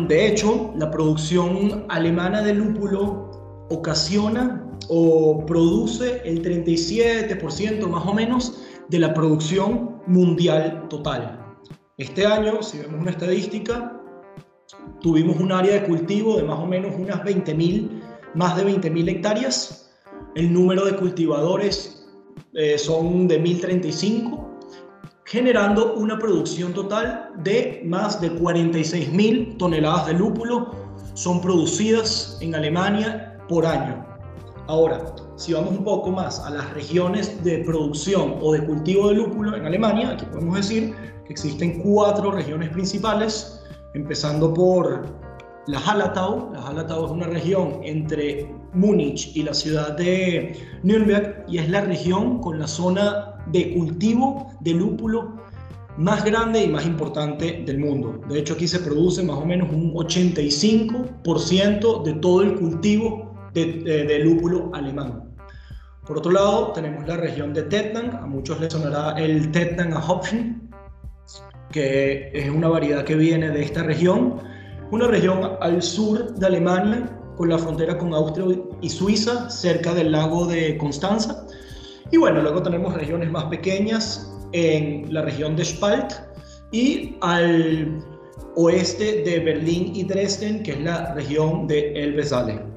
[SPEAKER 2] de hecho, la producción alemana de lúpulo ocasiona o produce el 37% más o menos de la producción mundial total. Este año, si vemos una estadística, tuvimos un área de cultivo de más o menos unas 20.000, más de 20.000 hectáreas. El número de cultivadores eh, son de 1.035, generando una producción total de más de 46.000 toneladas de lúpulo son producidas en Alemania por año. Ahora, si vamos un poco más a las regiones de producción o de cultivo de lúpulo en Alemania, aquí podemos decir que existen cuatro regiones principales, empezando por la Hallertau. La Hallertau es una región entre Múnich y la ciudad de Nürnberg y es la región con la zona de cultivo de lúpulo más grande y más importante del mundo. De hecho, aquí se produce más o menos un 85% de todo el cultivo de, lúpulo alemán. Por otro lado, tenemos la región de Tettnang, a muchos les sonará el Tettnanger Hopfen, que es una variedad que viene de esta región, una región al sur de Alemania, con la frontera con Austria y Suiza, cerca del lago de Constanza. Y bueno, luego tenemos regiones más pequeñas en la región de Spalt y al oeste de Berlín y Dresden, que es la región de Elbe-Saale.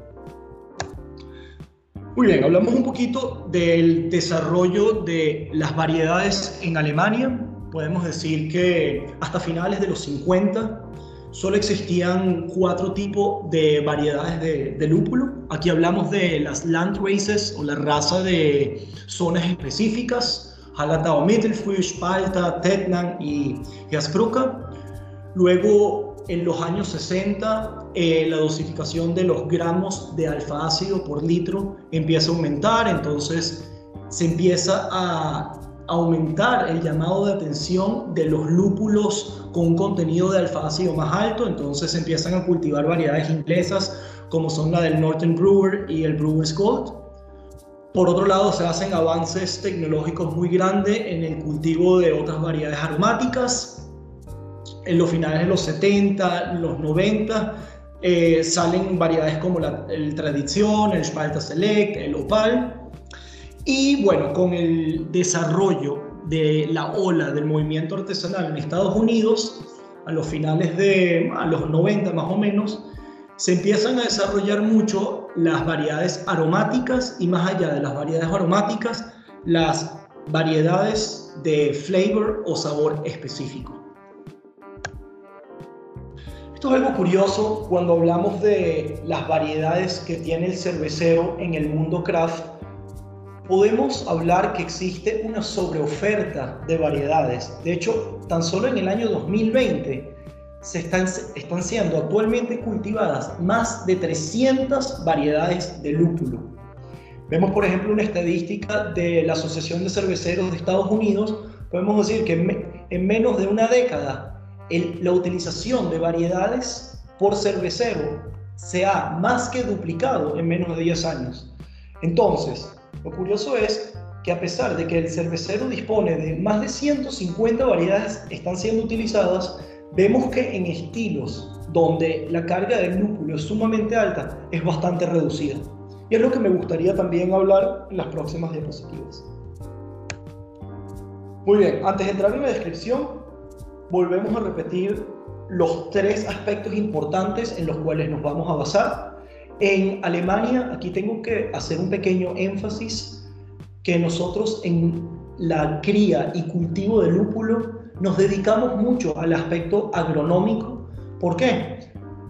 [SPEAKER 2] Muy bien, hablamos un poquito del desarrollo de las variedades en Alemania podemos decir que hasta finales de los 50 solo existían cuatro tipos de variedades de, lúpulo. Aquí hablamos de las Landraces o la raza de zonas específicas, Hallertau Mittelfrüh, Spalta, Tettnang y Jaspruca. Luego, en los años 60, eh, la dosificación de los gramos de alfa ácido por litro empieza a aumentar, entonces se empieza a aumentar el llamado de atención de los lúpulos con un contenido de alfa ácido más alto, entonces empiezan a cultivar variedades inglesas como son la del Northern Brewer y el Brewer's Gold. Por otro lado, se hacen avances tecnológicos muy grandes en el cultivo de otras variedades aromáticas. En los finales de los 70, los 90, eh, salen variedades como la, el Tradición, el Spalta Select, el Opal, y bueno, con el desarrollo de la ola del movimiento artesanal en Estados Unidos, a los finales de a los 90 más o menos, se empiezan a desarrollar mucho las variedades aromáticas y más allá de las variedades aromáticas, las variedades de flavor o sabor específico. Esto es algo curioso cuando hablamos de las variedades que tiene el cervecero en el mundo craft podemos hablar que existe una sobreoferta de variedades. De hecho, tan solo en el año 2020 se están, están siendo actualmente cultivadas más de 300 variedades de lúpulo. Vemos, por ejemplo, una estadística de la Asociación de Cerveceros de Estados Unidos. Podemos decir que en, menos de una década la utilización de variedades por cervecero se ha más que duplicado en menos de 10 años. Entonces, lo curioso es que a pesar de que el cervecero dispone de más de 150 variedades están siendo utilizadas, vemos que en estilos donde la carga del lúpulo es sumamente alta, es bastante reducida. Y es lo que me gustaría también hablar en las próximas diapositivas. Muy bien, antes de entrar en la descripción, volvemos a repetir los tres aspectos importantes en los cuales nos vamos a basar. En Alemania, aquí tengo que hacer un pequeño énfasis, que nosotros en la cría y cultivo de lúpulo nos dedicamos mucho al aspecto agronómico. ¿Por qué?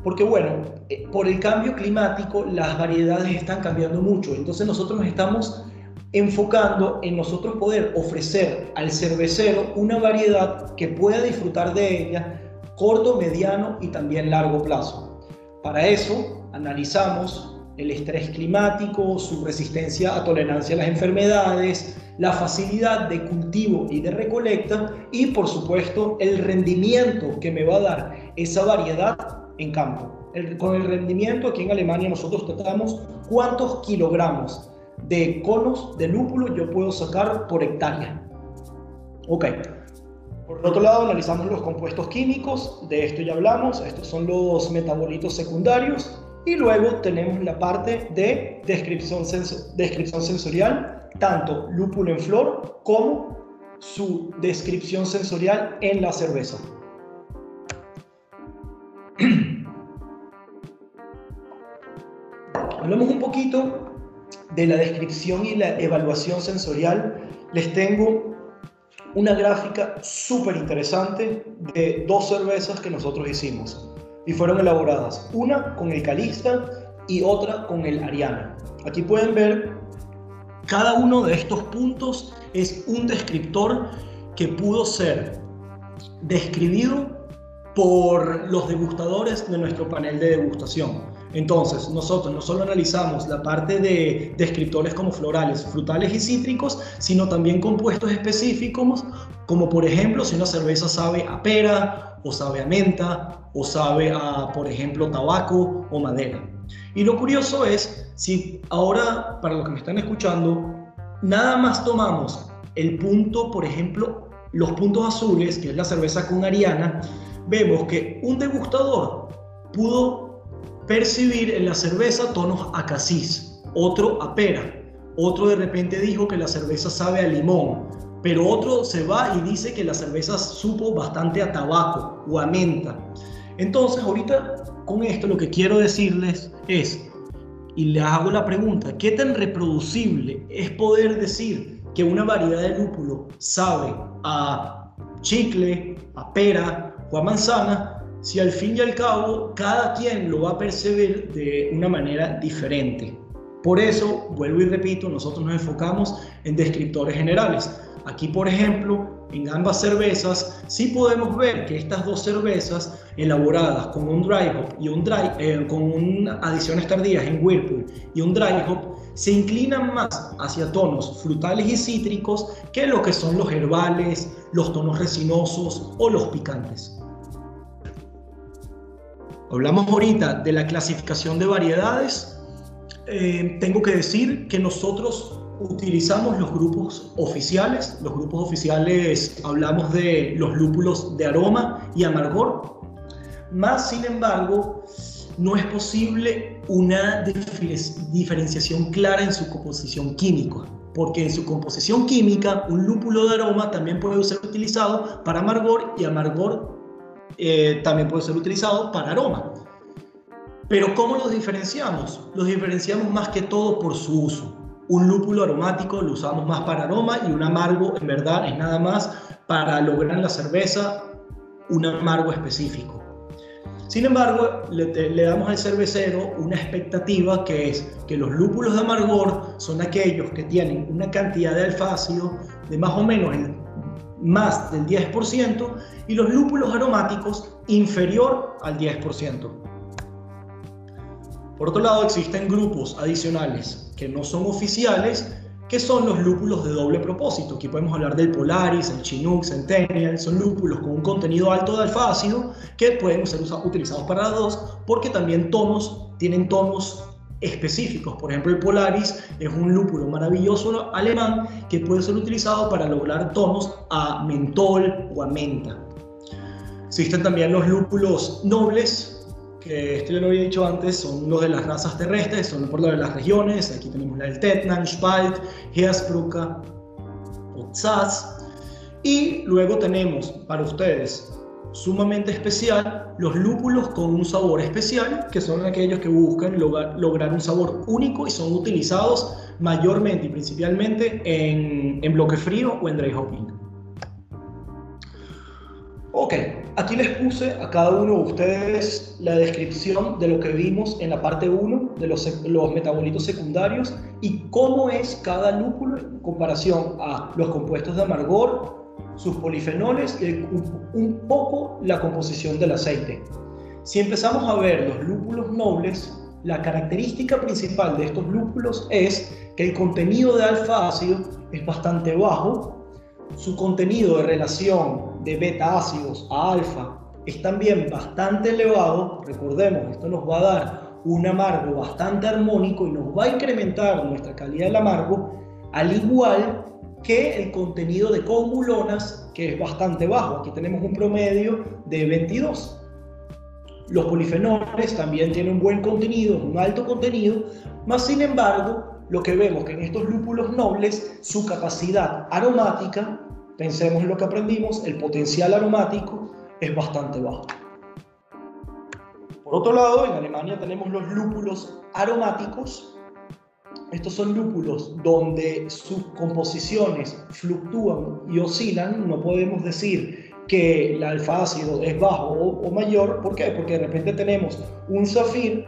[SPEAKER 2] Porque bueno, eh, por el cambio climático las variedades están cambiando mucho, entonces nosotros nos estamos enfocando en nosotros poder ofrecer al cervecero una variedad que pueda disfrutar de ella corto, mediano y también largo plazo. Para eso analizamos el estrés climático, su resistencia a tolerancia a las enfermedades, la facilidad de cultivo y de recolecta y por supuesto el rendimiento que me va a dar esa variedad en campo. con el rendimiento aquí en Alemania nosotros tratamos cuántos kilogramos de conos de lúpulo yo puedo sacar por hectárea. Ok. Por otro lado, analizamos los compuestos químicos, de esto ya hablamos, estos son los metabolitos secundarios, y luego tenemos la parte de descripción, descripción sensorial, tanto lúpulo en flor como su descripción sensorial en la cerveza. Hablamos un poquito de la descripción y la evaluación sensorial, les tengo una gráfica súper interesante de dos cervezas que nosotros hicimos y fueron elaboradas, una con el Calista y otra con el Ariana. Aquí pueden ver cada uno de estos puntos es un descriptor que pudo ser describido por los degustadores de nuestro panel de degustación. Entonces, nosotros no solo analizamos la parte de descriptores como florales, frutales y cítricos, sino también compuestos específicos, como por ejemplo si una cerveza sabe a pera, o sabe a menta, o sabe a, por ejemplo, tabaco o madera. Y lo curioso es, si ahora, para los que me están escuchando, nada más tomamos el punto, por ejemplo, los puntos azules, que es la cerveza con Ariana, vemos que un degustador pudo percibir en la cerveza tonos a casis, otro a pera, otro de repente dijo que la cerveza sabe a limón, pero otro se va y dice que la cerveza supo bastante a tabaco o a menta. Entonces, ahorita con esto lo que quiero decirles es, y les hago la pregunta, ¿qué tan reproducible es poder decir que una variedad de lúpulo sabe a chicle, a pera o a manzana si al fin y al cabo cada quien lo va a percibir de una manera diferente. Por eso, vuelvo y repito, nosotros nos enfocamos en descriptores generales. Aquí, por ejemplo, en ambas cervezas, sí podemos ver que estas dos cervezas elaboradas con un dry hop y un dry, eh, con adiciones tardías en Whirlpool y un dry hop, se inclinan más hacia tonos frutales y cítricos que lo que son los herbales, los tonos resinosos o los picantes. Hablamos ahorita de la clasificación de variedades. Eh, tengo que decir que nosotros utilizamos los grupos oficiales. Los grupos oficiales hablamos de los lúpulos de aroma y amargor. Más sin embargo, no es posible una diferenciación clara en su composición química, porque en su composición química un lúpulo de aroma también puede ser utilizado para amargor y amargor eh, también puede ser utilizado para aroma. Pero ¿cómo los diferenciamos? Los diferenciamos más que todo por su uso. Un lúpulo aromático lo usamos más para aroma y un amargo en verdad es nada más para lograr en la cerveza un amargo específico. Sin embargo, le, damos al cervecero una expectativa que es que los lúpulos de amargor son aquellos que tienen una cantidad de alfácido de más o menos el más del 10% y los lúpulos aromáticos inferior al 10%. Por otro lado, existen grupos adicionales que no son oficiales, ¿Qué son los lúpulos de doble propósito? Aquí podemos hablar del Polaris, el Chinook, Centennial, son lúpulos con un contenido alto de alfa ácido que pueden ser utilizados para las dos porque también tonos, tienen tonos específicos. Por ejemplo, el Polaris es un lúpulo maravilloso alemán que puede ser utilizado para lograr tonos a mentol o a menta. Existen también los lúpulos nobles, que esto ya lo había dicho antes, son los de las razas terrestres, son por lo de las regiones. Aquí tenemos la del Tetnan, Spalt, Heeresbrucker, Otzaz. Y luego tenemos para ustedes sumamente especial los lúpulos con un sabor especial, que son aquellos que buscan lograr, un sabor único y son utilizados mayormente y principalmente en, en bloque frío o en dry hopping. Ok, aquí les puse a cada uno de ustedes la descripción de lo que vimos en la parte 1 de los, los metabolitos secundarios y cómo es cada lúpulo en comparación a los compuestos de amargor, sus polifenoles y un poco la composición del aceite. Si empezamos a ver los lúpulos nobles, la característica principal de estos lúpulos es que el contenido de alfa ácido es bastante bajo, su contenido de relación de beta ácidos a alfa es también bastante elevado, recordemos, esto nos va a dar un amargo bastante armónico y nos va a incrementar nuestra calidad del amargo, al igual que el contenido de congulonas, que es bastante bajo. Aquí tenemos un promedio de 22. Los polifenoles también tienen un buen contenido, un alto contenido, más sin embargo, lo que vemos que en estos lúpulos nobles, su capacidad aromática Pensemos en lo que aprendimos, el potencial aromático es bastante bajo. Por otro lado, en Alemania tenemos los lúpulos aromáticos. Estos son lúpulos donde sus composiciones fluctúan y oscilan. No podemos decir que el alfa ácido es bajo o, mayor. ¿Por qué? Porque de repente tenemos un zafir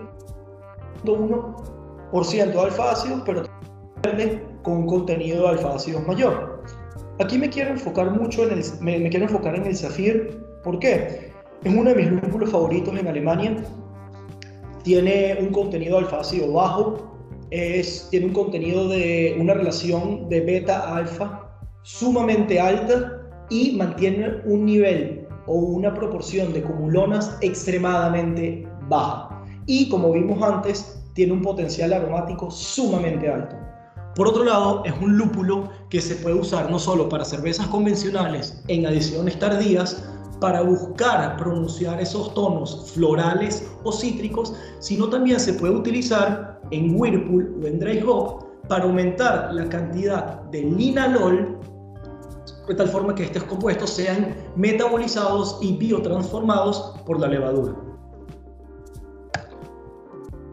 [SPEAKER 2] 1% de alfa ácido, pero con contenido de alfa ácido mayor. Aquí me quiero enfocar mucho en el, me, quiero enfocar en el Zafir. ¿Por qué? Es uno de mis lúpulos favoritos en Alemania. Tiene un contenido alfa-ácido bajo. Es, tiene un contenido de una relación de beta-alfa sumamente alta y mantiene un nivel o una proporción de cumulonas extremadamente baja. Y como vimos antes, tiene un potencial aromático sumamente alto. Por otro lado, es un lúpulo que se puede usar no solo para cervezas convencionales en adiciones tardías, para buscar pronunciar esos tonos florales o cítricos, sino también se puede utilizar en Whirlpool o en Dry Hop para aumentar la cantidad de linalol de tal forma que estos compuestos sean metabolizados y biotransformados por la levadura.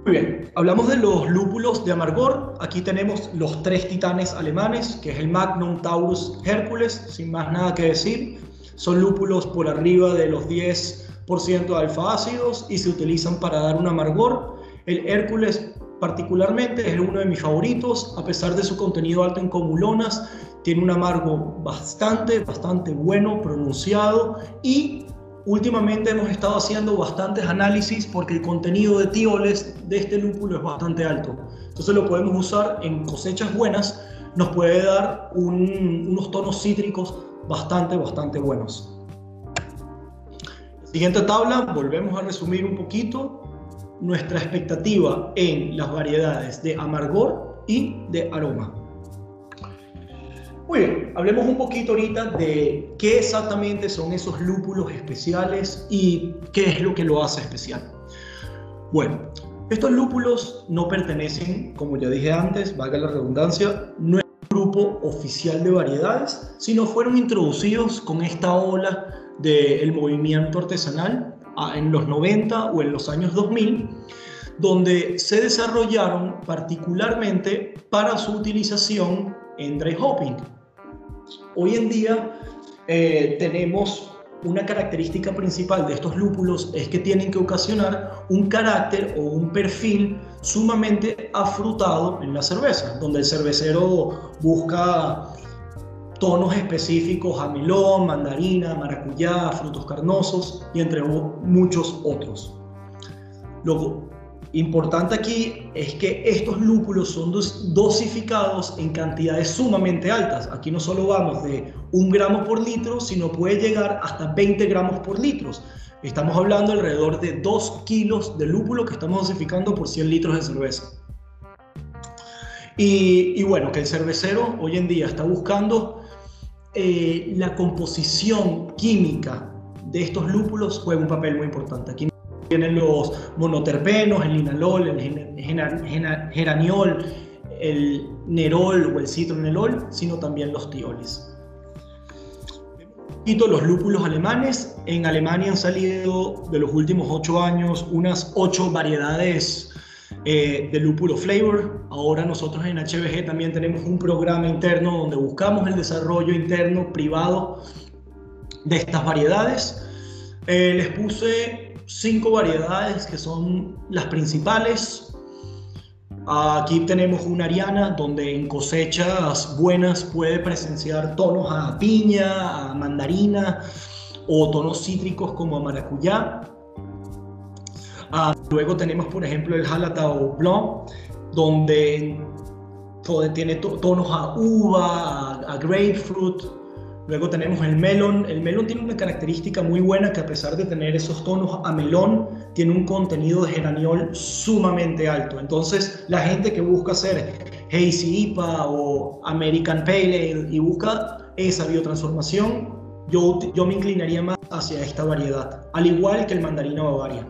[SPEAKER 2] Muy bien, hablamos de los lúpulos de amargor. Aquí tenemos los tres titanes alemanes, que es el Magnum, Taurus, Hércules, sin más nada que decir. Son lúpulos por arriba de los 10% de alfa ácidos y se utilizan para dar un amargor. El Hércules particularmente es uno de mis favoritos, a pesar de su contenido alto en comulonas, tiene un amargo bastante, bastante bueno, pronunciado y Últimamente hemos estado haciendo bastantes análisis porque el contenido de tioles de este lúpulo es bastante alto. Entonces lo podemos usar en cosechas buenas, nos puede dar unos tonos cítricos bastante, bastante buenos. Siguiente tabla, volvemos a resumir un poquito nuestra expectativa en las variedades de amargor y de aroma. Muy bien, hablemos un poquito ahorita de qué exactamente son esos lúpulos especiales y qué es lo que lo hace especial. Bueno, estos lúpulos no pertenecen, como ya dije antes, valga la redundancia, no oficial de variedades, sino fueron introducidos con esta ola del movimiento artesanal en los 90 o en los años 2000, donde se desarrollaron particularmente para su utilización en dry hopping, Hoy en día eh, tenemos una característica principal de estos lúpulos es que tienen que ocasionar un carácter o un perfil sumamente afrutado en la cerveza, donde el cervecero busca tonos específicos, amilón, mandarina, maracuyá, frutos carnosos y entre muchos otros. Luego, Importante aquí es que estos lúpulos son dosificados en cantidades sumamente altas. Aquí no solo vamos de un gramo por litro, sino puede llegar hasta 20 gramos por litro. Estamos hablando alrededor de 2 kilos de lúpulo que estamos dosificando por 100 litros de cerveza. Y, bueno, que el cervecero hoy en día está buscando eh, la composición química de estos lúpulos juega un papel muy importante. Aquí tienen los monoterpenos, el linalol, el geraniol, el nerol o el citronelol, sino también los tioles. Los lúpulos alemanes. En Alemania han salido de los últimos ocho años unas ocho variedades eh, de lúpulo flavor. Ahora nosotros en HBG también tenemos un programa interno donde buscamos el desarrollo interno privado de estas variedades. Eh, les puse cinco variedades que son las principales. Aquí tenemos una ariana donde en cosechas buenas puede presenciar tonos a piña, a mandarina o tonos cítricos como a maracuyá. Ah, luego tenemos, por ejemplo, el Halatao Blanc, donde, tiene tonos a uva, a grapefruit, Luego tenemos el melon. El melon tiene una característica muy buena que a pesar de tener esos tonos a melón, tiene un contenido de geraniol sumamente alto. Entonces, la gente que busca hacer Hazy IPA o American Pale Ale y busca esa biotransformación, yo, yo me inclinaría más hacia esta variedad, al igual que el mandarina bavaria.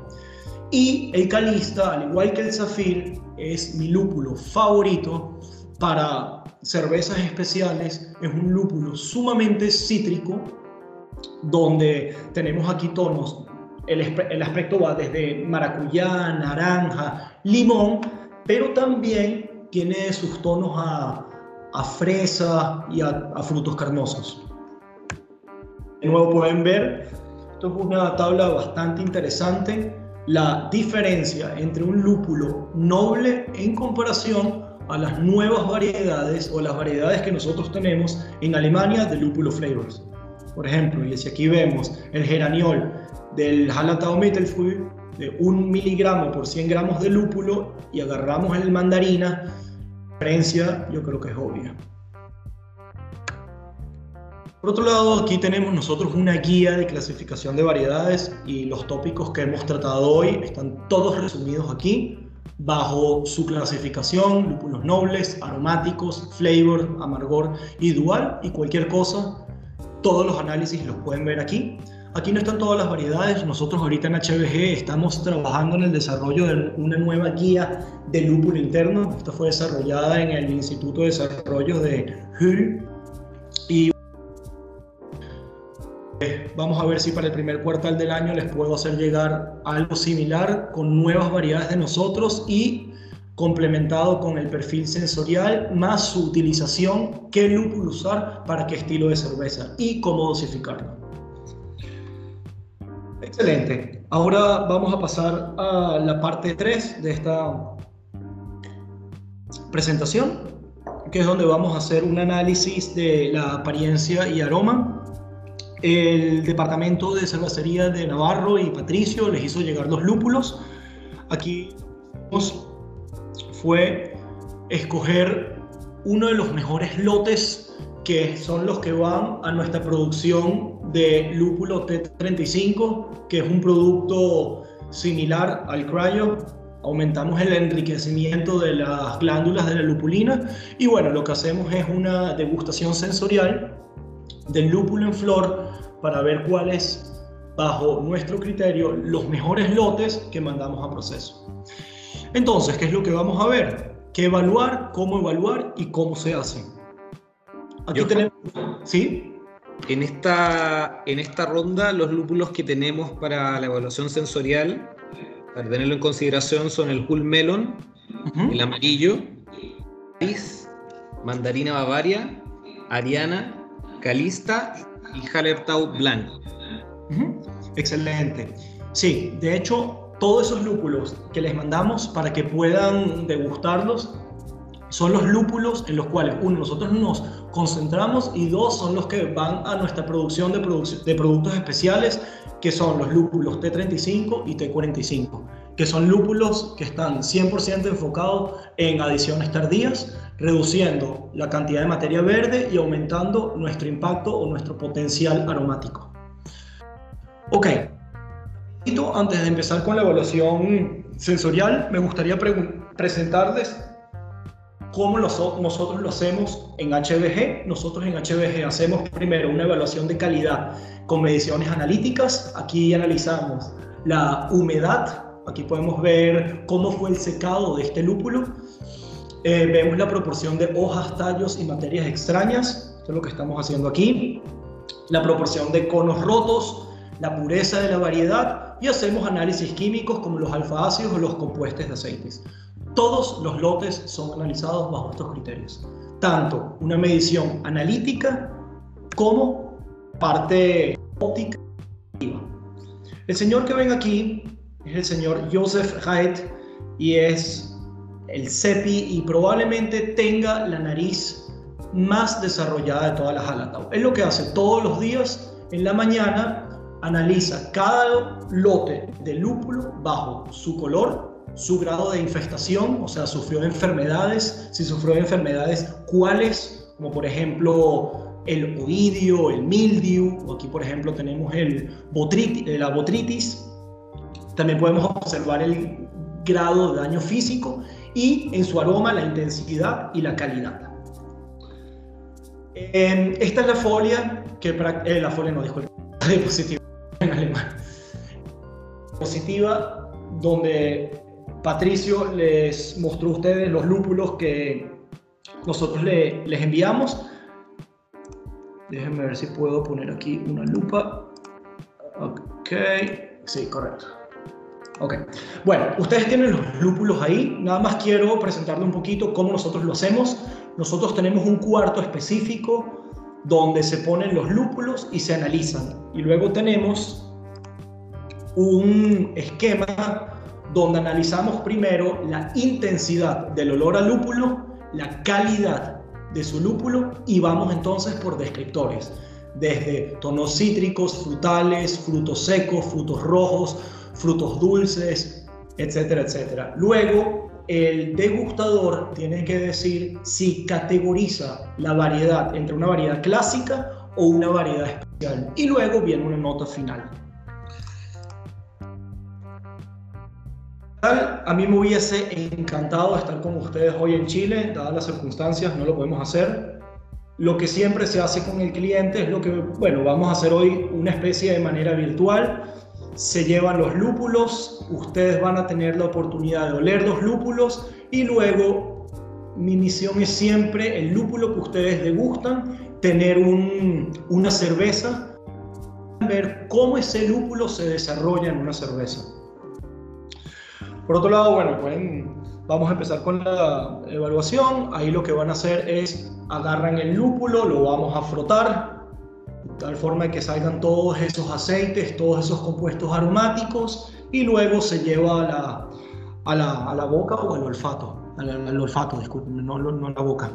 [SPEAKER 2] Y el calista, al igual que el zafir, es mi lúpulo favorito para cervezas especiales es un lúpulo sumamente cítrico, donde tenemos aquí tonos, el, el aspecto va desde maracuyá, naranja, limón, pero también tiene sus tonos a, a fresa y a, a, frutos carnosos. De nuevo pueden ver, esto es una tabla bastante interesante, la diferencia entre un lúpulo noble en comparación a las nuevas variedades o las variedades que nosotros tenemos en Alemania de lúpulo flavors. Por ejemplo, y si aquí vemos el geraniol del Hallertau Mittelfrüh de un miligramo por 100 gramos de lúpulo y agarramos el mandarina, la diferencia yo creo que es obvia. Por otro lado, aquí tenemos nosotros una guía de clasificación de variedades y los tópicos que hemos tratado hoy están todos resumidos aquí bajo su clasificación, lúpulos nobles, aromáticos, flavor, amargor y dual y cualquier cosa. Todos los análisis los pueden ver aquí. Aquí no están todas las variedades. Nosotros ahorita en HBG estamos trabajando en el desarrollo de una nueva guía de lúpulo interno. Esta fue desarrollada en el Instituto de Desarrollo de Hull. Y Vamos a ver si para el primer cuartal del año les puedo hacer llegar algo similar con nuevas variedades de nosotros y complementado con el perfil sensorial más su utilización, qué lúpulo usar para qué estilo de cerveza y cómo dosificarlo. Excelente. Ahora vamos a pasar a la parte 3 de esta presentación, que es donde vamos a hacer un análisis de la apariencia y aroma el departamento de cervecería de Navarro y Patricio les hizo llegar los lúpulos. Aquí fue escoger uno de los mejores lotes que son los que van a nuestra producción de lúpulo T35, que es un producto similar al cryo. Aumentamos el enriquecimiento de las glándulas de la lupulina y bueno, lo que hacemos es una degustación sensorial del lúpulo en flor para ver cuáles, bajo nuestro criterio, los mejores lotes que mandamos a proceso. Entonces, ¿qué es lo que vamos a ver? ¿Qué evaluar? ¿Cómo evaluar? ¿Y cómo se hace?
[SPEAKER 1] Aquí tenemos... ¿Sí? En esta, en esta ronda, los lúpulos que tenemos para la evaluación sensorial, para tenerlo en consideración, son el Hull Melon, el amarillo, mandarina Bavaria, Ariana, Calista y Hallertau Blanc.
[SPEAKER 2] Excelente. Sí, de hecho, todos esos lúpulos que les mandamos para que puedan degustarlos son los lúpulos en los cuales, uno, nosotros nos concentramos y dos, son los que van a nuestra producción de, de productos especiales, que son los lúpulos T35 y T45. que son lúpulos que están 100% enfocados en adiciones tardías, reduciendo la cantidad de materia verde y aumentando nuestro impacto o nuestro potencial aromático. Ok, antes de empezar con la evaluación sensorial, me gustaría presentarles cómo nosotros lo hacemos en HBG. Nosotros en HBG hacemos primero una evaluación de calidad con mediciones analíticas. Aquí analizamos la humedad. Aquí podemos ver cómo fue el secado de este lúpulo. Eh, vemos la proporción de hojas, tallos y materias extrañas. Esto es lo que estamos haciendo aquí. La proporción de conos rotos, la pureza de la variedad y hacemos análisis químicos como los alfa-ácidos o los compuestos de aceites. Todos los lotes son analizados bajo estos criterios, tanto una medición analítica como parte óptica. El señor que ven aquí es el señor Joseph Haidt y es el CEPI y probablemente tenga la nariz más desarrollada de todas las Halatau. Es lo que hace todos los días en la mañana analiza cada lote de lúpulo bajo su color, su grado de infestación, o sea, sufrió enfermedades, si sufrió enfermedades, cuáles, como por ejemplo el oidio, el mildew, aquí por ejemplo tenemos el botritis, la botritis. También podemos observar el grado de daño físico y en su aroma la intensidad y la calidad. Em, esta es la folia que eh, la folia no disculpe, la diapositiva en alemán. Positiva, donde Patricio les mostró a ustedes los lúpulos que nosotros le, les enviamos. Déjenme ver si puedo poner aquí una lupa. Ok, sí, correcto. Ok, bueno, ustedes tienen los lúpulos ahí. Nada más quiero presentarle un poquito cómo nosotros lo hacemos. Nosotros tenemos un cuarto específico donde se ponen los lúpulos y se analizan. Y luego tenemos un esquema donde analizamos primero la intensidad del olor al lúpulo, la calidad de su lúpulo y vamos entonces por descriptores, desde tonos cítricos, frutales, frutos secos, frutos rojos, frutos dulces, etcétera, etcétera. Luego el degustador tiene que decir si categoriza la variedad entre una variedad clásica o una variedad especial. Y luego viene una nota final. A mí me hubiese encantado estar con ustedes hoy en Chile, dadas las circunstancias, no lo podemos hacer. Lo que siempre se hace con el cliente es lo que, bueno, vamos a hacer hoy una especie de manera virtual se llevan los lúpulos, ustedes van a tener la oportunidad de oler los lúpulos y luego mi misión es siempre el lúpulo que ustedes degustan, tener una cerveza, ver cómo ese lúpulo se desarrolla en una cerveza. Por otro lado, bueno, pueden, vamos a empezar con la evaluación. Ahí lo que van a hacer es agarran el lúpulo, lo vamos a frotar, tal forma que salgan todos esos aceites, todos esos compuestos aromáticos y luego se lleva a la, a la, a la boca o al olfato, al, olfato, disculpen, no, no, la boca.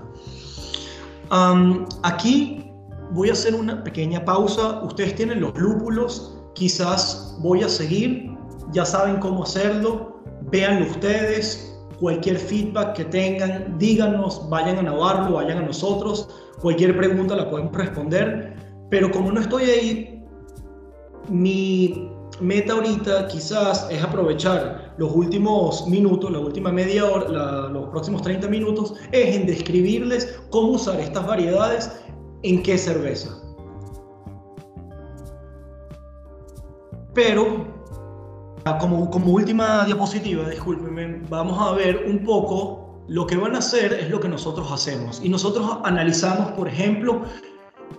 [SPEAKER 2] aquí voy a hacer una pequeña pausa, ustedes tienen los lúpulos, quizás voy a seguir, ya saben cómo hacerlo, véanlo ustedes, cualquier feedback que tengan, díganos, vayan a Navarro, vayan a nosotros, cualquier pregunta la podemos responder. Pero como no estoy ahí, mi meta ahorita quizás es aprovechar los últimos minutos, la última media hora, los próximos 30 minutos, es en describirles cómo usar estas variedades en qué cerveza. Pero, como, como última diapositiva, discúlpenme, vamos a ver un poco lo que van a hacer es lo que nosotros hacemos. Y nosotros analizamos, por ejemplo,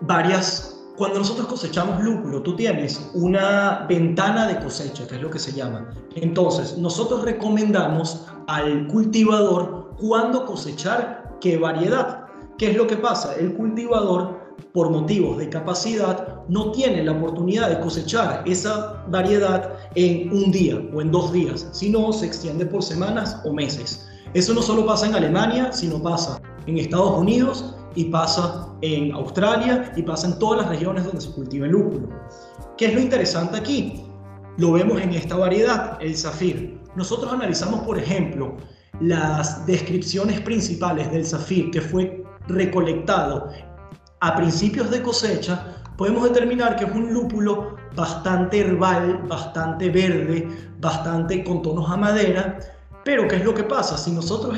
[SPEAKER 2] varias cuando nosotros cosechamos lúpulo, tú tienes una ventana de cosecha, que es lo que se llama. Entonces, nosotros recomendamos al cultivador cuándo cosechar qué variedad. ¿Qué es lo que pasa? El cultivador, por motivos de capacidad, no tiene la oportunidad de cosechar esa variedad en un día o en dos días, sino se extiende por semanas o meses. Eso no solo pasa en Alemania, sino pasa en Estados Unidos y pasa en Australia y pasa en todas las regiones donde se cultiva el lúpulo. ¿Qué es lo interesante aquí? Lo vemos en esta variedad, el zafir. nosotros analizamos, por ejemplo, las descripciones principales del zafir que fue recolectado a principios de cosecha, podemos determinar que es un lúpulo bastante herbal, bastante verde, bastante con tonos a madera. Pero ¿qué es lo que pasa? Si nosotros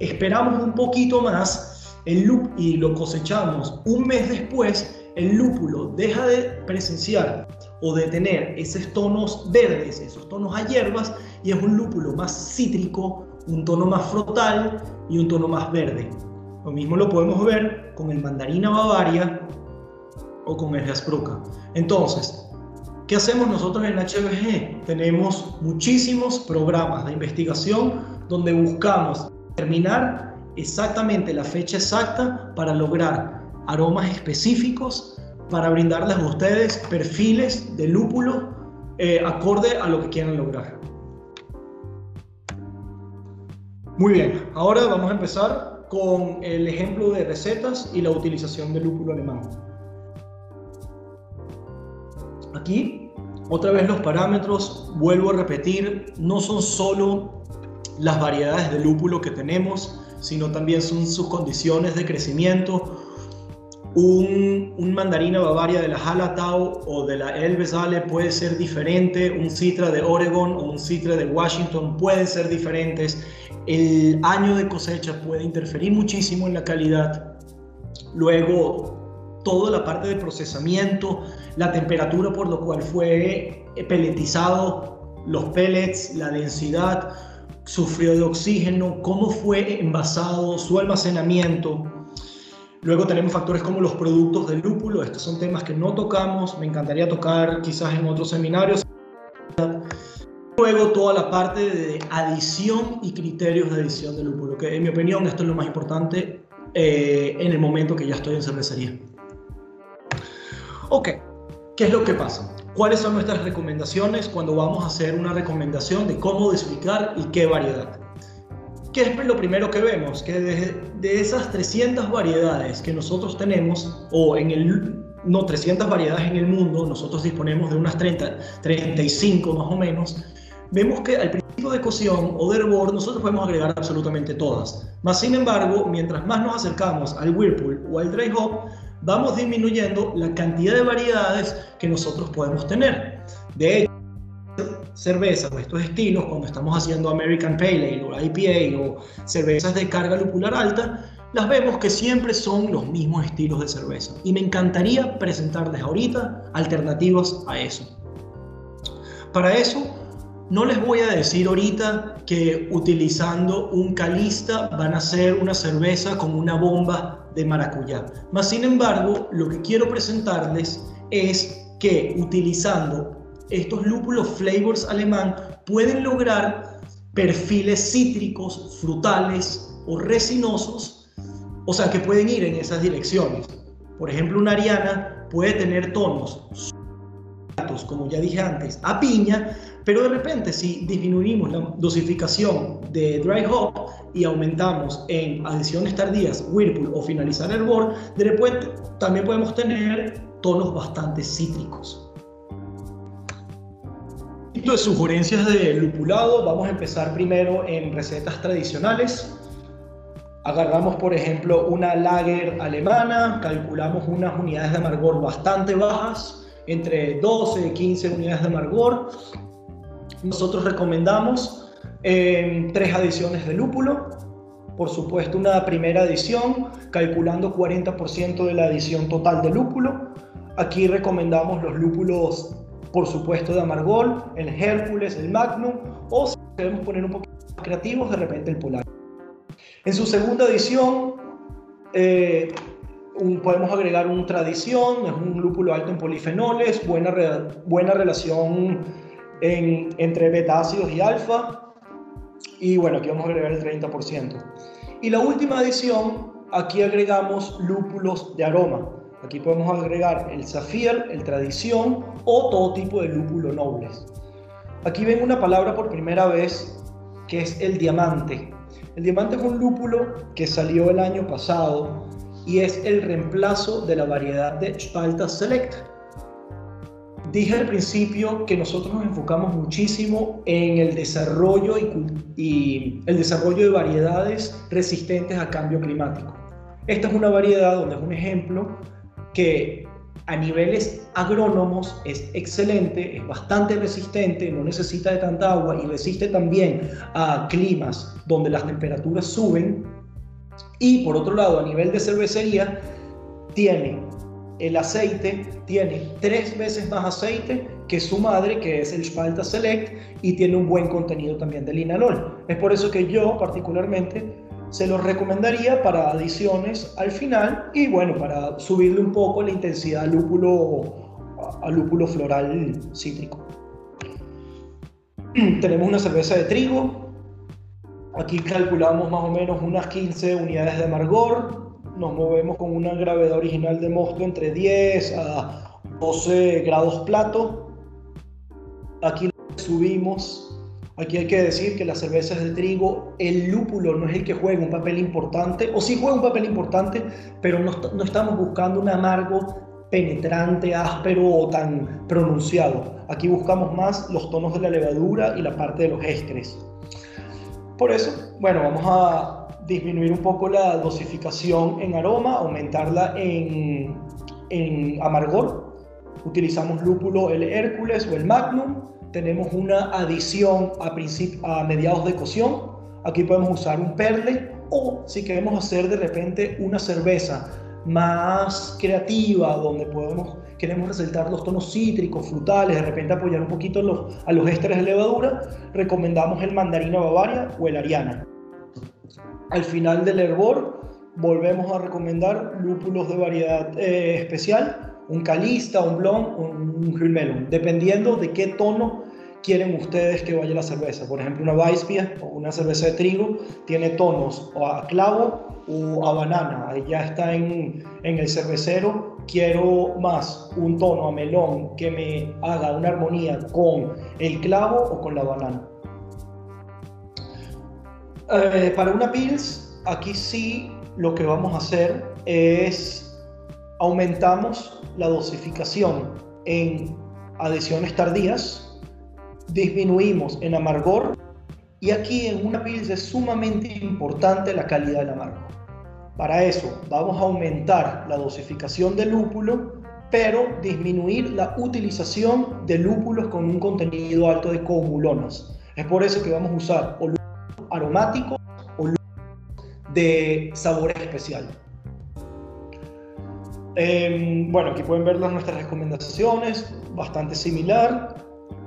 [SPEAKER 2] esperamos un poquito más el y lo cosechamos un mes después, el lúpulo deja de presenciar o de tener esos tonos verdes, esos tonos a hierbas, y es un lúpulo más cítrico, un tono más frutal y un tono más verde. Lo mismo lo podemos ver con el mandarina bavaria o con el Jaspruca. Entonces, ¿qué hacemos nosotros en HBG? Tenemos muchísimos programas de investigación donde buscamos determinar exactamente la fecha exacta para lograr aromas específicos, para brindarles a ustedes perfiles de lúpulo eh, acorde a lo que quieran lograr. Muy bien, ahora vamos a empezar con el ejemplo de recetas y la utilización del lúpulo alemán. Aquí, otra vez los parámetros, vuelvo a repetir, no son solo las variedades de lúpulo que tenemos, sino también son sus condiciones de crecimiento. Un, un mandarina bavaria de la Hallertau o de la Elbe puede ser diferente, un citra de Oregon o un citra de Washington pueden ser diferentes, el año de cosecha puede interferir muchísimo en la calidad. Luego, toda la parte de procesamiento, la temperatura por lo cual fue peletizado los pellets, la densidad, sufrió de oxígeno, cómo fue envasado, su almacenamiento. Luego tenemos factores como los productos del lúpulo, estos son temas que no tocamos, me encantaría tocar quizás en otros seminarios. Luego toda la parte de adición y criterios de adición del lúpulo, que en mi opinión esto es lo más importante eh, en el momento que ya estoy en cervecería. Ok, ¿qué es lo que pasa? ¿Cuáles son nuestras recomendaciones cuando vamos a hacer una recomendación de cómo dosificar y qué variedad? ¿Qué es lo primero que vemos? Que de, esas 300 variedades que nosotros tenemos, o en el, no 300 variedades en el mundo, nosotros disponemos de unas 30, 35 más o menos, vemos que al principio de cocción o de hervor nosotros podemos agregar absolutamente todas. Más sin embargo, mientras más nos acercamos al Whirlpool o al Dry Hop, vamos disminuyendo la cantidad de variedades que nosotros podemos tener. De hecho, cervezas o estos estilos, cuando estamos haciendo American Pale Ale o IPA o cervezas de carga lupular alta, las vemos que siempre son los mismos estilos de cerveza. Y me encantaría presentarles ahorita alternativas a eso. Para eso, no les voy a decir ahorita que utilizando un calista van a hacer una cerveza con una bomba de maracuyá. Más sin embargo, lo que quiero presentarles es que utilizando estos lúpulos flavors alemán pueden lograr perfiles cítricos, frutales o resinosos, o sea que pueden ir en esas direcciones. Por ejemplo, una ariana puede tener tonos como ya dije antes, a piña, pero de repente si disminuimos la dosificación de dry hop y aumentamos en adiciones tardías Whirlpool o finalizar hervor, de repente también podemos tener tonos bastante cítricos. de sugerencias de lupulado, vamos a empezar primero en recetas tradicionales. Agarramos, por ejemplo, una lager alemana, calculamos unas unidades de amargor bastante bajas, entre 12 y 15 unidades de amargor. Nosotros recomendamos eh, tres adiciones de lúpulo, por supuesto una primera adición, calculando 40% de la adición total de lúpulo. Aquí recomendamos los lúpulos, por supuesto, de amargor, el Hércules, el Magnum, o si queremos poner un poquito más creativos, de repente el Polar. En su segunda edición, eh, podemos agregar un tradición, es un lúpulo alto en polifenoles, buena, buena relación entre betácidos y alfa. Y bueno, aquí vamos a agregar el 30%. Y la última adición, aquí agregamos lúpulos de aroma. Aquí podemos agregar el zafir, el tradición o todo tipo de lúpulo nobles. Aquí ven una palabra por primera vez que es el diamante. El diamante es un lúpulo que salió el año pasado y es el reemplazo de la variedad de Spalta Select. Dije al principio que nosotros nos enfocamos muchísimo en el desarrollo y, el desarrollo de variedades resistentes a cambio climático. Esta es una variedad donde es un ejemplo que a niveles agrónomos es excelente, es bastante resistente, no necesita de tanta agua y resiste también a climas donde las temperaturas suben. Y por otro lado, a nivel de cervecería, tiene el aceite, tiene tres veces más aceite que su madre, que es el Spalta Select, y tiene un buen contenido también de linalol. Es por eso que yo particularmente se los recomendaría para adiciones al final y bueno, para subirle un poco la intensidad al lúpulo, al lúpulo floral cítrico. Tenemos una cerveza de trigo. Aquí calculamos más o menos unas 15 unidades de amargor. Nos movemos con una gravedad original de mosto entre 10 a 12 grados plato. Aquí subimos Aquí hay que decir que las cervezas de trigo, el lúpulo no es el que juega un papel importante, o sí juega un papel importante, pero no, no estamos buscando un amargo penetrante, áspero o tan pronunciado. Aquí buscamos más los tonos de la levadura y la parte de los estres. Por eso, bueno, vamos a disminuir un poco la dosificación en aroma, aumentarla en, amargor. Utilizamos lúpulo el Hércules o el Magnum tenemos una adición a, a mediados de cocción. Aquí podemos usar un perle o si queremos hacer de repente una cerveza más creativa, donde podemos, queremos resaltar los tonos cítricos, frutales, de repente apoyar un poquito a los ésteres de levadura, recomendamos el mandarina bavaria o el ariana. Al final del hervor volvemos a recomendar lúpulos de variedad eh, especial, un calista, un blond, un grill melon, dependiendo de qué tono quieren ustedes que vaya la cerveza. Por ejemplo, una Weissbier o una cerveza de trigo tiene tonos a clavo o a banana. Ahí ya está en, en el cervecero. Quiero más un tono a melón que me haga una armonía con el clavo o con la banana. Eh, para una Pils, aquí sí lo que vamos a hacer es aumentamos la dosificación en adhesiones tardías, disminuimos en amargor y aquí en una pils es sumamente importante la calidad del amargo. Para eso vamos a aumentar la dosificación de lúpulo, pero disminuir la utilización de lúpulos con un contenido alto de comulonas. Es por eso que vamos a usar o lúpulo aromático o de sabor especial. Em, bueno, aquí pueden ver nuestras recomendaciones, bastante similar.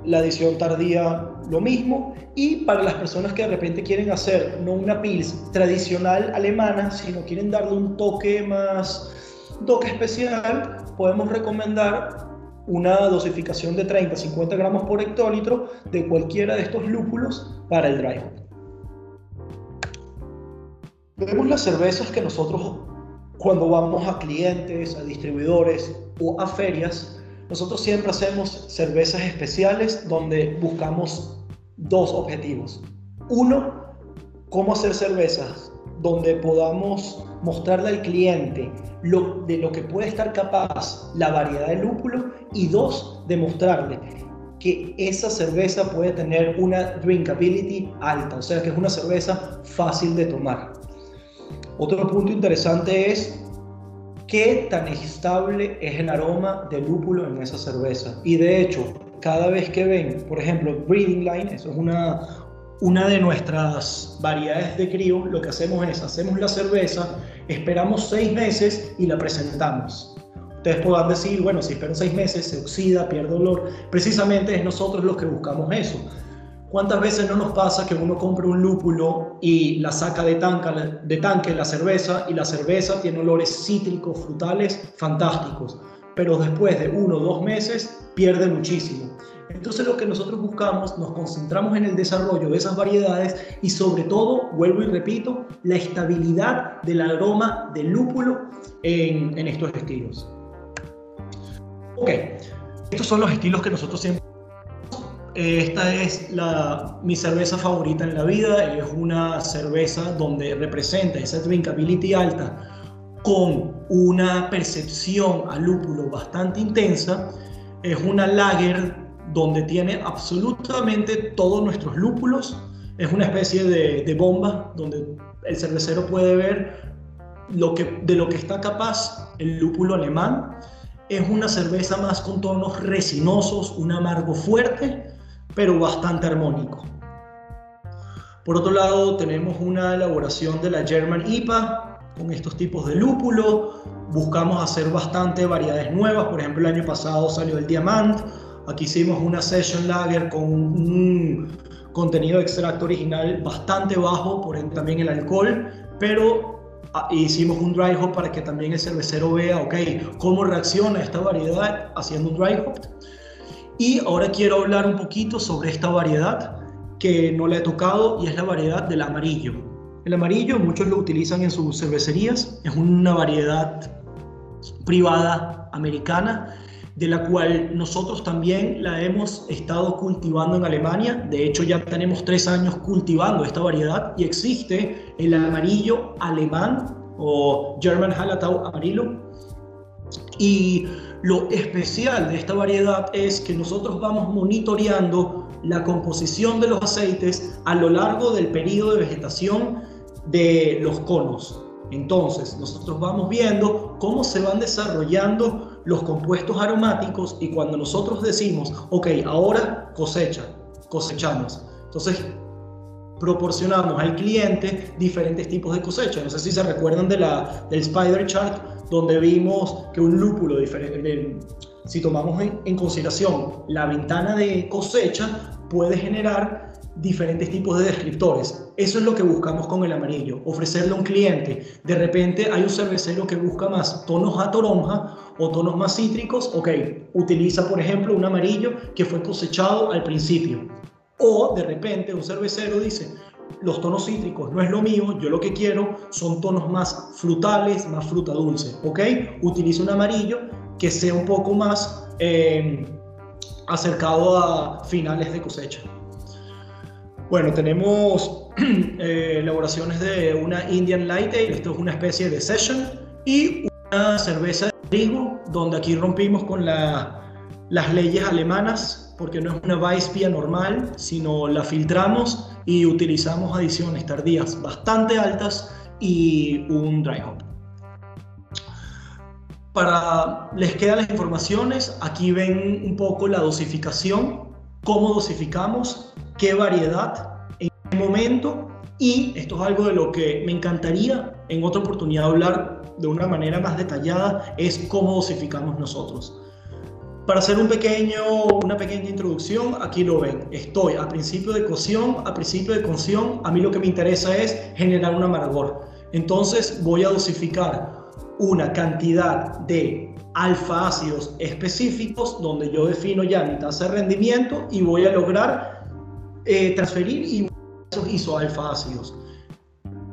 [SPEAKER 2] La edición tardía, lo mismo. Y para las personas que de repente quieren hacer no una pils tradicional alemana, sino quieren darle un toque más, toque especial, podemos recomendar una dosificación de 30-50 gramos por hectolitro de cualquiera de estos lúpulos para el dry Vemos las cervezas que nosotros cuando vamos a clientes, a distribuidores o a ferias, nosotros siempre hacemos cervezas especiales donde buscamos dos objetivos. Uno, cómo hacer cervezas donde podamos mostrarle al cliente lo, de lo que puede estar capaz la variedad de lúpulo y dos, demostrarle que esa cerveza puede tener una drinkability alta, o sea que es una cerveza fácil de tomar. Otro punto interesante es qué tan estable es el aroma de lúpulo en esa cerveza. Y de hecho, cada vez que ven, por ejemplo, Breeding Line, eso es una, una de nuestras variedades de crío, lo que hacemos es, hacemos la cerveza, esperamos seis meses y la presentamos. Ustedes podrán decir, bueno, si espero seis meses, se oxida, pierde olor. Precisamente es nosotros los que buscamos eso. ¿Cuántas veces no nos pasa que uno compra un lúpulo y la saca de, de tanque la cerveza y la cerveza tiene olores cítricos, frutales, fantásticos, pero después de uno o dos meses pierde muchísimo? Entonces lo que nosotros buscamos, nos concentramos en el desarrollo de esas variedades y sobre todo, vuelvo y repito, la estabilidad del aroma del lúpulo en, en estos estilos. Ok, estos son los estilos que nosotros siempre esta es la, mi cerveza favorita en la vida es una cerveza donde representa esa drinkability alta con una percepción a lúpulo bastante intensa. es una lager donde tiene absolutamente todos nuestros lúpulos. Es una especie de, de bomba donde el cervecero puede ver lo que, de lo que está capaz el lúpulo alemán. Es una cerveza más con tonos resinosos, un amargo fuerte, pero bastante armónico. Por otro lado, tenemos una elaboración de la German IPA con estos tipos de lúpulo. Buscamos hacer bastante variedades nuevas. Por ejemplo, el año pasado salió el Diamant. Aquí hicimos una Session Lager con un contenido de extracto original bastante bajo, por ende también el alcohol, pero Ah, hicimos un dry hop para que también el cervecero vea, ok, cómo reacciona esta variedad haciendo un dry hop. Y ahora quiero hablar un poquito sobre esta variedad que no le he tocado y es la variedad del amarillo. El amarillo muchos lo utilizan en sus cervecerías, es una variedad privada americana de la cual nosotros también la hemos estado cultivando en Alemania. De hecho, ya tenemos tres años cultivando esta variedad y existe el amarillo alemán o German Hallertau amarillo. Y lo especial de esta variedad es que nosotros vamos monitoreando la composición de los aceites a lo largo del periodo de vegetación de los conos. Entonces, nosotros vamos viendo cómo se van desarrollando los compuestos aromáticos y cuando nosotros decimos, ok, ahora cosecha, cosechamos. Entonces, proporcionamos al cliente diferentes tipos de cosecha. No sé si se recuerdan de la, del Spider Chart, donde vimos que un lúpulo diferente, si tomamos en consideración la ventana de cosecha, puede generar diferentes tipos de descriptores. Eso es lo que buscamos con el amarillo, ofrecerle a un cliente. De repente hay un cervecero que busca más tonos a toronja o tonos más cítricos. Ok, utiliza por ejemplo un amarillo que fue cosechado al principio. O de repente un cervecero dice, los tonos cítricos no es lo mío, yo lo que quiero son tonos más frutales, más fruta dulce. Ok, utiliza un amarillo que sea un poco más eh, acercado a finales de cosecha. Bueno, tenemos eh, elaboraciones de una Indian Light Ale, esto es una especie de session, y una cerveza de trigo, donde aquí rompimos con las leyes alemanas, porque no es una Weissbier normal, sino la filtramos y utilizamos adiciones tardías bastante altas y un dry hop. Para les quedan las informaciones, aquí ven un poco la dosificación, cómo dosificamos qué variedad, en qué momento, y esto es algo de lo que me encantaría en otra oportunidad hablar de una manera más detallada, es cómo dosificamos nosotros. Para hacer un pequeño, una pequeña introducción, aquí lo ven. Estoy a principio de cocción, a principio de cocción, a mí lo que me interesa es generar un amargor. Entonces voy a dosificar una cantidad de alfa ácidos específicos donde yo defino ya mi tasa de rendimiento y voy a lograr eh, transferir esos isoalfa ácidos,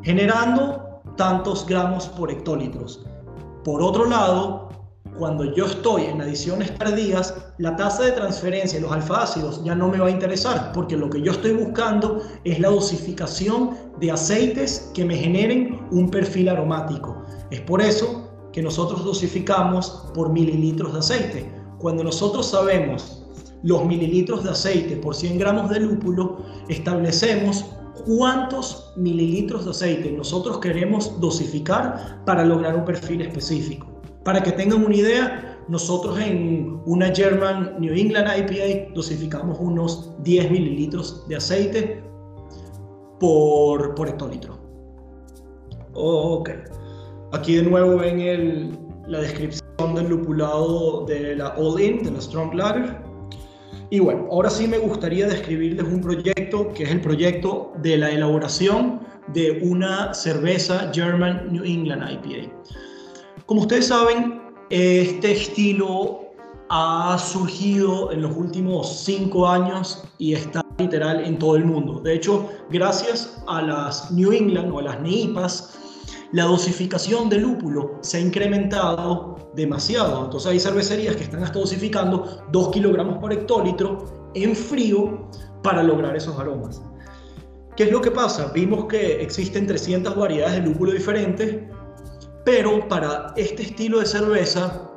[SPEAKER 2] generando tantos gramos por hectolitros. Por otro lado, cuando yo estoy en adiciones tardías, la tasa de transferencia de los alfa-ácidos ya no me va a interesar, porque lo que yo estoy buscando es la dosificación de aceites que me generen un perfil aromático. Es por eso que nosotros dosificamos por mililitros de aceite. Cuando nosotros sabemos los mililitros de aceite por 100 gramos de lúpulo, establecemos cuántos mililitros de aceite nosotros queremos dosificar para lograr un perfil específico. Para que tengan una idea, nosotros en una German New England IPA dosificamos unos 10 mililitros de aceite por, por hectolitro. Ok. Aquí de nuevo ven la descripción del lupulado de la All In, de la Strong Lager. Y bueno, ahora sí me gustaría describirles un proyecto que es el proyecto de la elaboración de una cerveza German New England IPA. Como ustedes saben, este estilo ha surgido en los últimos cinco años y está literal en todo el mundo. De hecho, gracias a las New England o a las NEIPAS, la dosificación de lúpulo se ha incrementado demasiado. Entonces hay cervecerías que están hasta dosificando 2 kilogramos por hectolitro en frío para lograr esos aromas. ¿Qué es lo que pasa? Vimos que existen 300 variedades de lúpulo diferentes, pero para este estilo de cerveza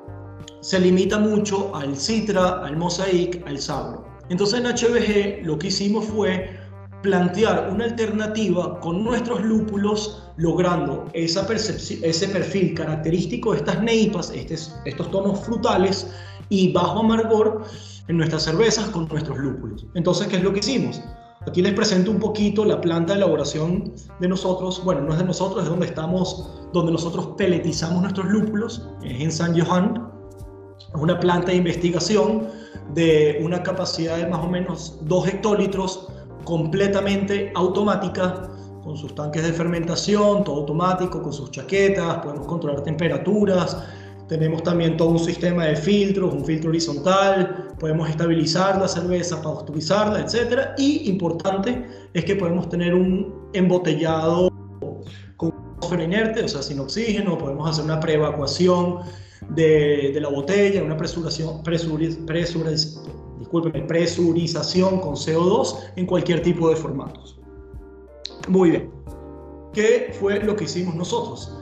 [SPEAKER 2] se limita mucho al Citra, al Mosaic, al Sabro. Entonces en HBG lo que hicimos fue plantear una alternativa con nuestros lúpulos, logrando esa ese perfil característico de estas neipas, estos tonos frutales y bajo amargor en nuestras cervezas con nuestros lúpulos. Entonces, ¿qué es lo que hicimos? Aquí les presento un poquito la planta de elaboración de nosotros. Bueno, no es de nosotros, es donde estamos, donde nosotros peletizamos nuestros lúpulos, es en San Johan. Es una planta de investigación de una capacidad de más o menos 2 hectolitros, completamente automática, con sus tanques de fermentación, todo automático, con sus chaquetas, podemos controlar temperaturas, tenemos también todo un sistema de filtros, un filtro horizontal, podemos estabilizar la cerveza, pasteurizarla, etc. Y importante es que podemos tener un embotellado con atmósfera inerte, o sea, sin oxígeno, podemos hacer una preevacuación de, de la botella, una presurización, presuriz, presuriz, presurización con CO2 en cualquier tipo de formatos. Muy bien. ¿Qué fue lo que hicimos nosotros?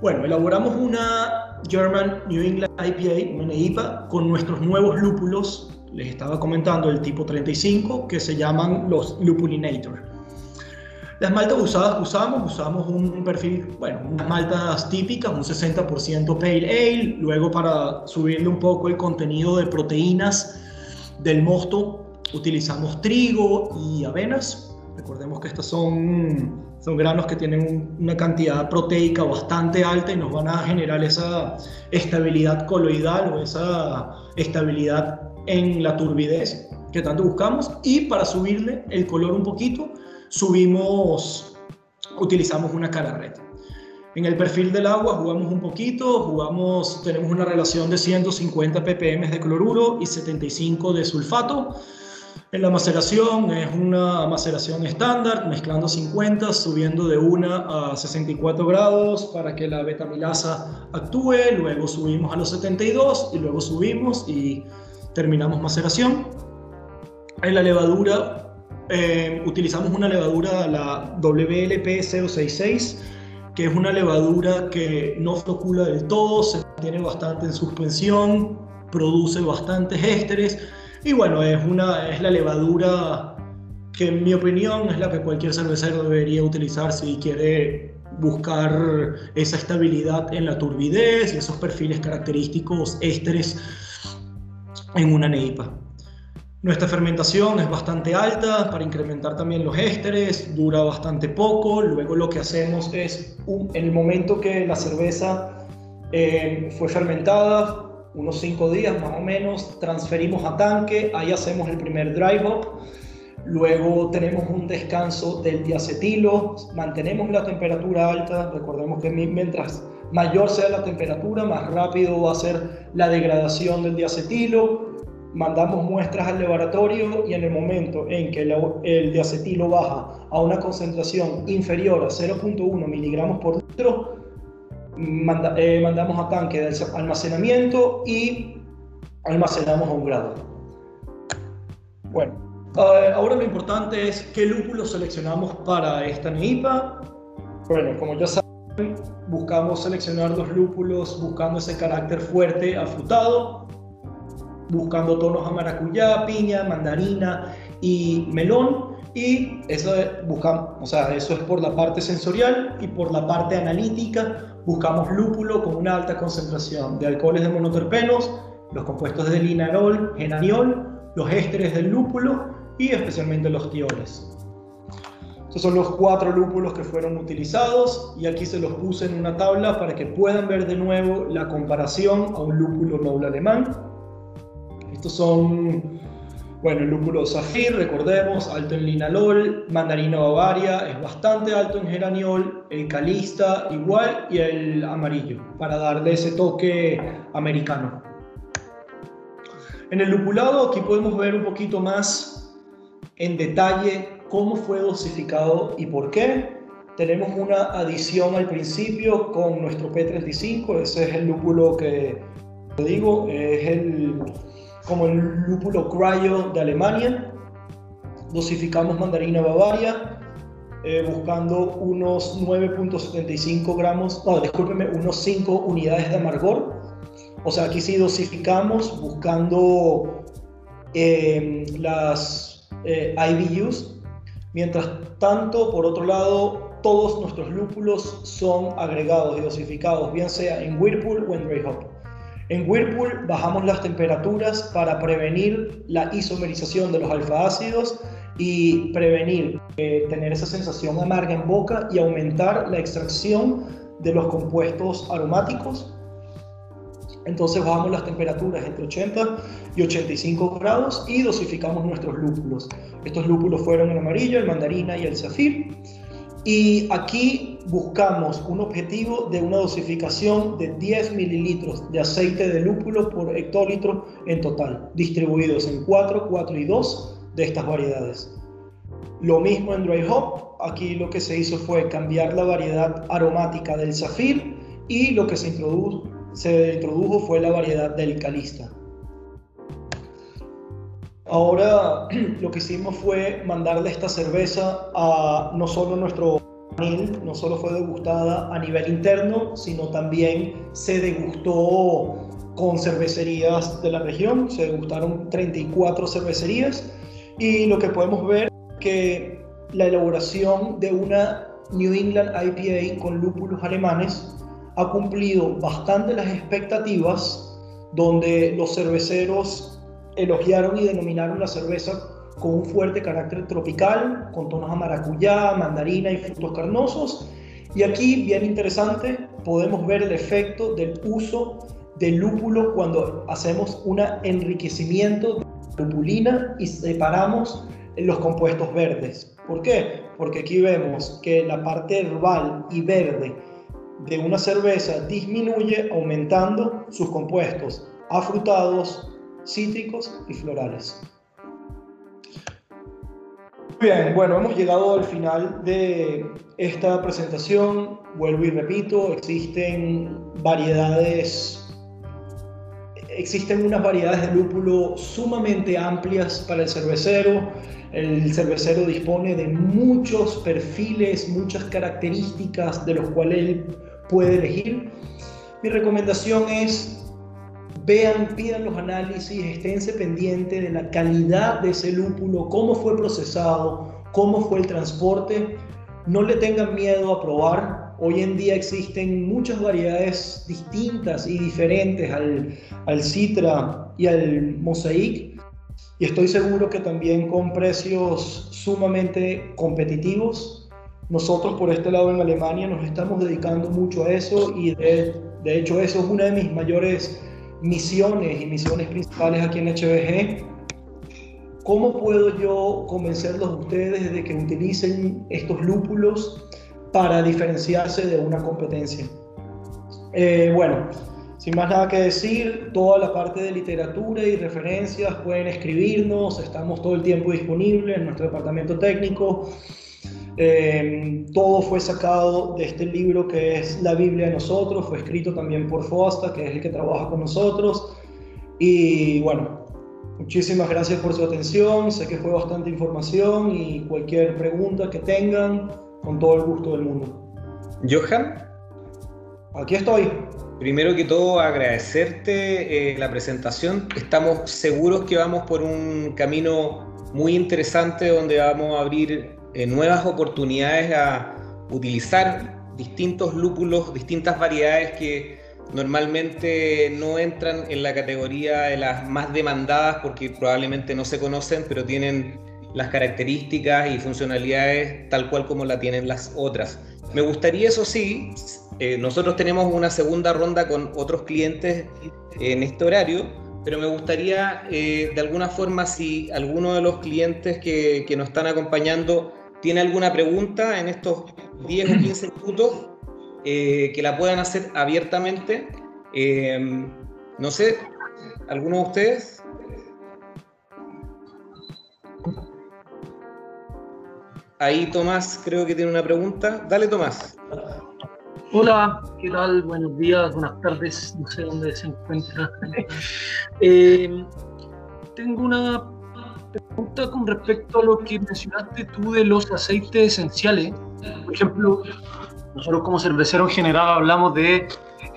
[SPEAKER 2] Bueno, elaboramos una German New England IPA, una IPA, con nuestros nuevos lúpulos. Les estaba comentando el tipo 35, que se llaman los Lupulinator. Las maltas usadas usamos, usamos un perfil, bueno, unas maltas típicas, un 60% Pale Ale, luego para subirle un poco el contenido de proteínas del mosto utilizamos trigo y avenas. Recordemos que estas son son granos que tienen una cantidad proteica bastante alta y nos van a generar esa estabilidad coloidal o esa estabilidad en la turbidez que tanto buscamos. Y para subirle el color un poquito, subimos, utilizamos una red. En el perfil del agua jugamos un poquito, jugamos, tenemos una relación de 150 ppm de cloruro y 75 de sulfato. La maceración es una maceración estándar, mezclando 50, subiendo de 1 a 64 grados para que la betamilasa actúe, luego subimos a los 72 y luego subimos y terminamos maceración. En la levadura eh, utilizamos una levadura, la WLP066, que es una levadura que no flocula del todo, se mantiene bastante en suspensión, produce bastantes ésteres y bueno, es, una, es la levadura que en mi opinión es la que cualquier cervecero debería utilizar si quiere buscar esa estabilidad en la turbidez y esos perfiles característicos ésteres en una neipa. Nuestra fermentación es bastante alta para incrementar también los ésteres, dura bastante poco. Luego lo que hacemos es, en el momento que la cerveza eh, fue fermentada, unos cinco días más o menos, transferimos a tanque, ahí hacemos el primer drive up, luego tenemos un descanso del diacetilo, mantenemos la temperatura alta, recordemos que mientras mayor sea la temperatura, más rápido va a ser la degradación del diacetilo, mandamos muestras al laboratorio y en el momento en que el diacetilo baja a una concentración inferior a 0.1 miligramos por litro, eh, mandamos a tanque de almacenamiento y almacenamos a un grado. Bueno, eh, ahora lo importante es qué lúpulo seleccionamos para esta NEIPA. Bueno, como ya saben, buscamos seleccionar dos lúpulos buscando ese carácter fuerte afrutado, buscando tonos a maracuyá, piña, mandarina y melón. Y eso, buscamos, o sea, eso es por la parte sensorial y por la parte analítica buscamos lúpulo con una alta concentración de alcoholes de monoterpenos, los compuestos de linarol, genaniol, los ésteres del lúpulo y especialmente los tioles. Estos son los cuatro lúpulos que fueron utilizados y aquí se los puse en una tabla para que puedan ver de nuevo la comparación a un lúpulo noble alemán. Estos son bueno, el lúpulo Zafir, recordemos, alto en linalol, mandarina bavaria es bastante alto en geraniol, el calista igual y el amarillo, para darle ese toque americano. En el lupulado aquí podemos ver un poquito más en detalle cómo fue dosificado y por qué. Tenemos una adición al principio con nuestro P35, ese es el lúpulo que digo, es el como el lúpulo cryo de Alemania. Dosificamos mandarina bavaria, eh, buscando unos 9.75 gramos, no, discúlpeme, unos 5 unidades de amargor. O sea, aquí sí dosificamos buscando eh, las eh, IBUs. Mientras tanto, por otro lado, todos nuestros lúpulos son agregados y dosificados, bien sea en Whirlpool o en Dry Hop. En Whirlpool bajamos las temperaturas para prevenir la isomerización de los alfa-ácidos y prevenir eh, tener esa sensación amarga en boca y aumentar la extracción de los compuestos aromáticos. Entonces bajamos las temperaturas entre 80 y 85 grados y dosificamos nuestros lúpulos. Estos lúpulos fueron el amarillo, el mandarina y el zafir. Y aquí buscamos un objetivo de una dosificación de 10 mililitros de aceite de lúpulo por hectolitro en total, distribuidos en 4, 4 y 2 de estas variedades. Lo mismo en Dry Hop, aquí lo que se hizo fue cambiar la variedad aromática del zafir y lo que se introdujo, se introdujo fue la variedad del calista. Ahora lo que hicimos fue mandarle esta cerveza a no solo nuestro no solo fue degustada a nivel interno, sino también se degustó con cervecerías de la región, se degustaron 34 cervecerías. Y lo que podemos ver que la elaboración de una New England IPA con lúpulos alemanes ha cumplido bastante las expectativas donde los cerveceros elogiaron y denominaron la cerveza con un fuerte carácter tropical, con tonos a maracuyá, mandarina y frutos carnosos. Y aquí, bien interesante, podemos ver el efecto del uso del lúpulo cuando hacemos un enriquecimiento de lupulina y separamos los compuestos verdes. ¿Por qué? Porque aquí vemos que la parte herbal y verde de una cerveza disminuye aumentando sus compuestos afrutados, cítricos y florales. Bien, bueno, hemos llegado al final de esta presentación. Vuelvo y repito, existen variedades, existen unas variedades de lúpulo sumamente amplias para el cervecero. El cervecero dispone de muchos perfiles, muchas características de los cuales él puede elegir. Mi recomendación es vean, pidan los análisis, esténse pendientes de la calidad de ese lúpulo, cómo fue procesado, cómo fue el transporte. No le tengan miedo a probar. Hoy en día existen muchas variedades distintas y diferentes al, al Citra y al Mosaic. Y estoy seguro que también con precios sumamente competitivos. Nosotros por este lado en Alemania nos estamos dedicando mucho a eso y de, de hecho eso es una de mis mayores misiones y misiones principales aquí en HBG, ¿cómo puedo yo convencerlos a ustedes de que utilicen estos lúpulos para diferenciarse de una competencia? Eh, bueno, sin más nada que decir, toda la parte de literatura y referencias pueden escribirnos, estamos todo el tiempo disponibles en nuestro departamento técnico. Em, todo fue sacado de este libro que es la Biblia de nosotros, fue escrito también por Fosta, que es el que trabaja con nosotros. Y bueno, muchísimas gracias por su atención, sé que fue bastante información y cualquier pregunta que tengan, con todo el gusto del mundo.
[SPEAKER 1] Johan.
[SPEAKER 2] Aquí estoy.
[SPEAKER 1] Primero que todo, agradecerte eh, la presentación. Estamos seguros que vamos por un camino muy interesante donde vamos a abrir eh, nuevas oportunidades a utilizar distintos lúpulos, distintas variedades que normalmente no entran en la categoría de las más demandadas porque probablemente no se conocen, pero tienen las características y funcionalidades tal cual como la tienen las otras. Me gustaría, eso sí, eh, nosotros tenemos una segunda ronda con otros clientes en este horario, pero me gustaría eh, de alguna forma si alguno de los clientes que, que nos están acompañando tiene alguna pregunta en estos 10 o 15 minutos, eh, que la puedan hacer abiertamente. Eh, no sé, ¿alguno de ustedes? Ahí Tomás creo que tiene una pregunta. Dale Tomás.
[SPEAKER 3] Hola, ¿qué tal? Buenos días, buenas tardes, no sé dónde se encuentra. Eh, tengo una pregunta con respecto a lo que mencionaste tú de los aceites esenciales. Por ejemplo, nosotros como cerveceros en general hablamos de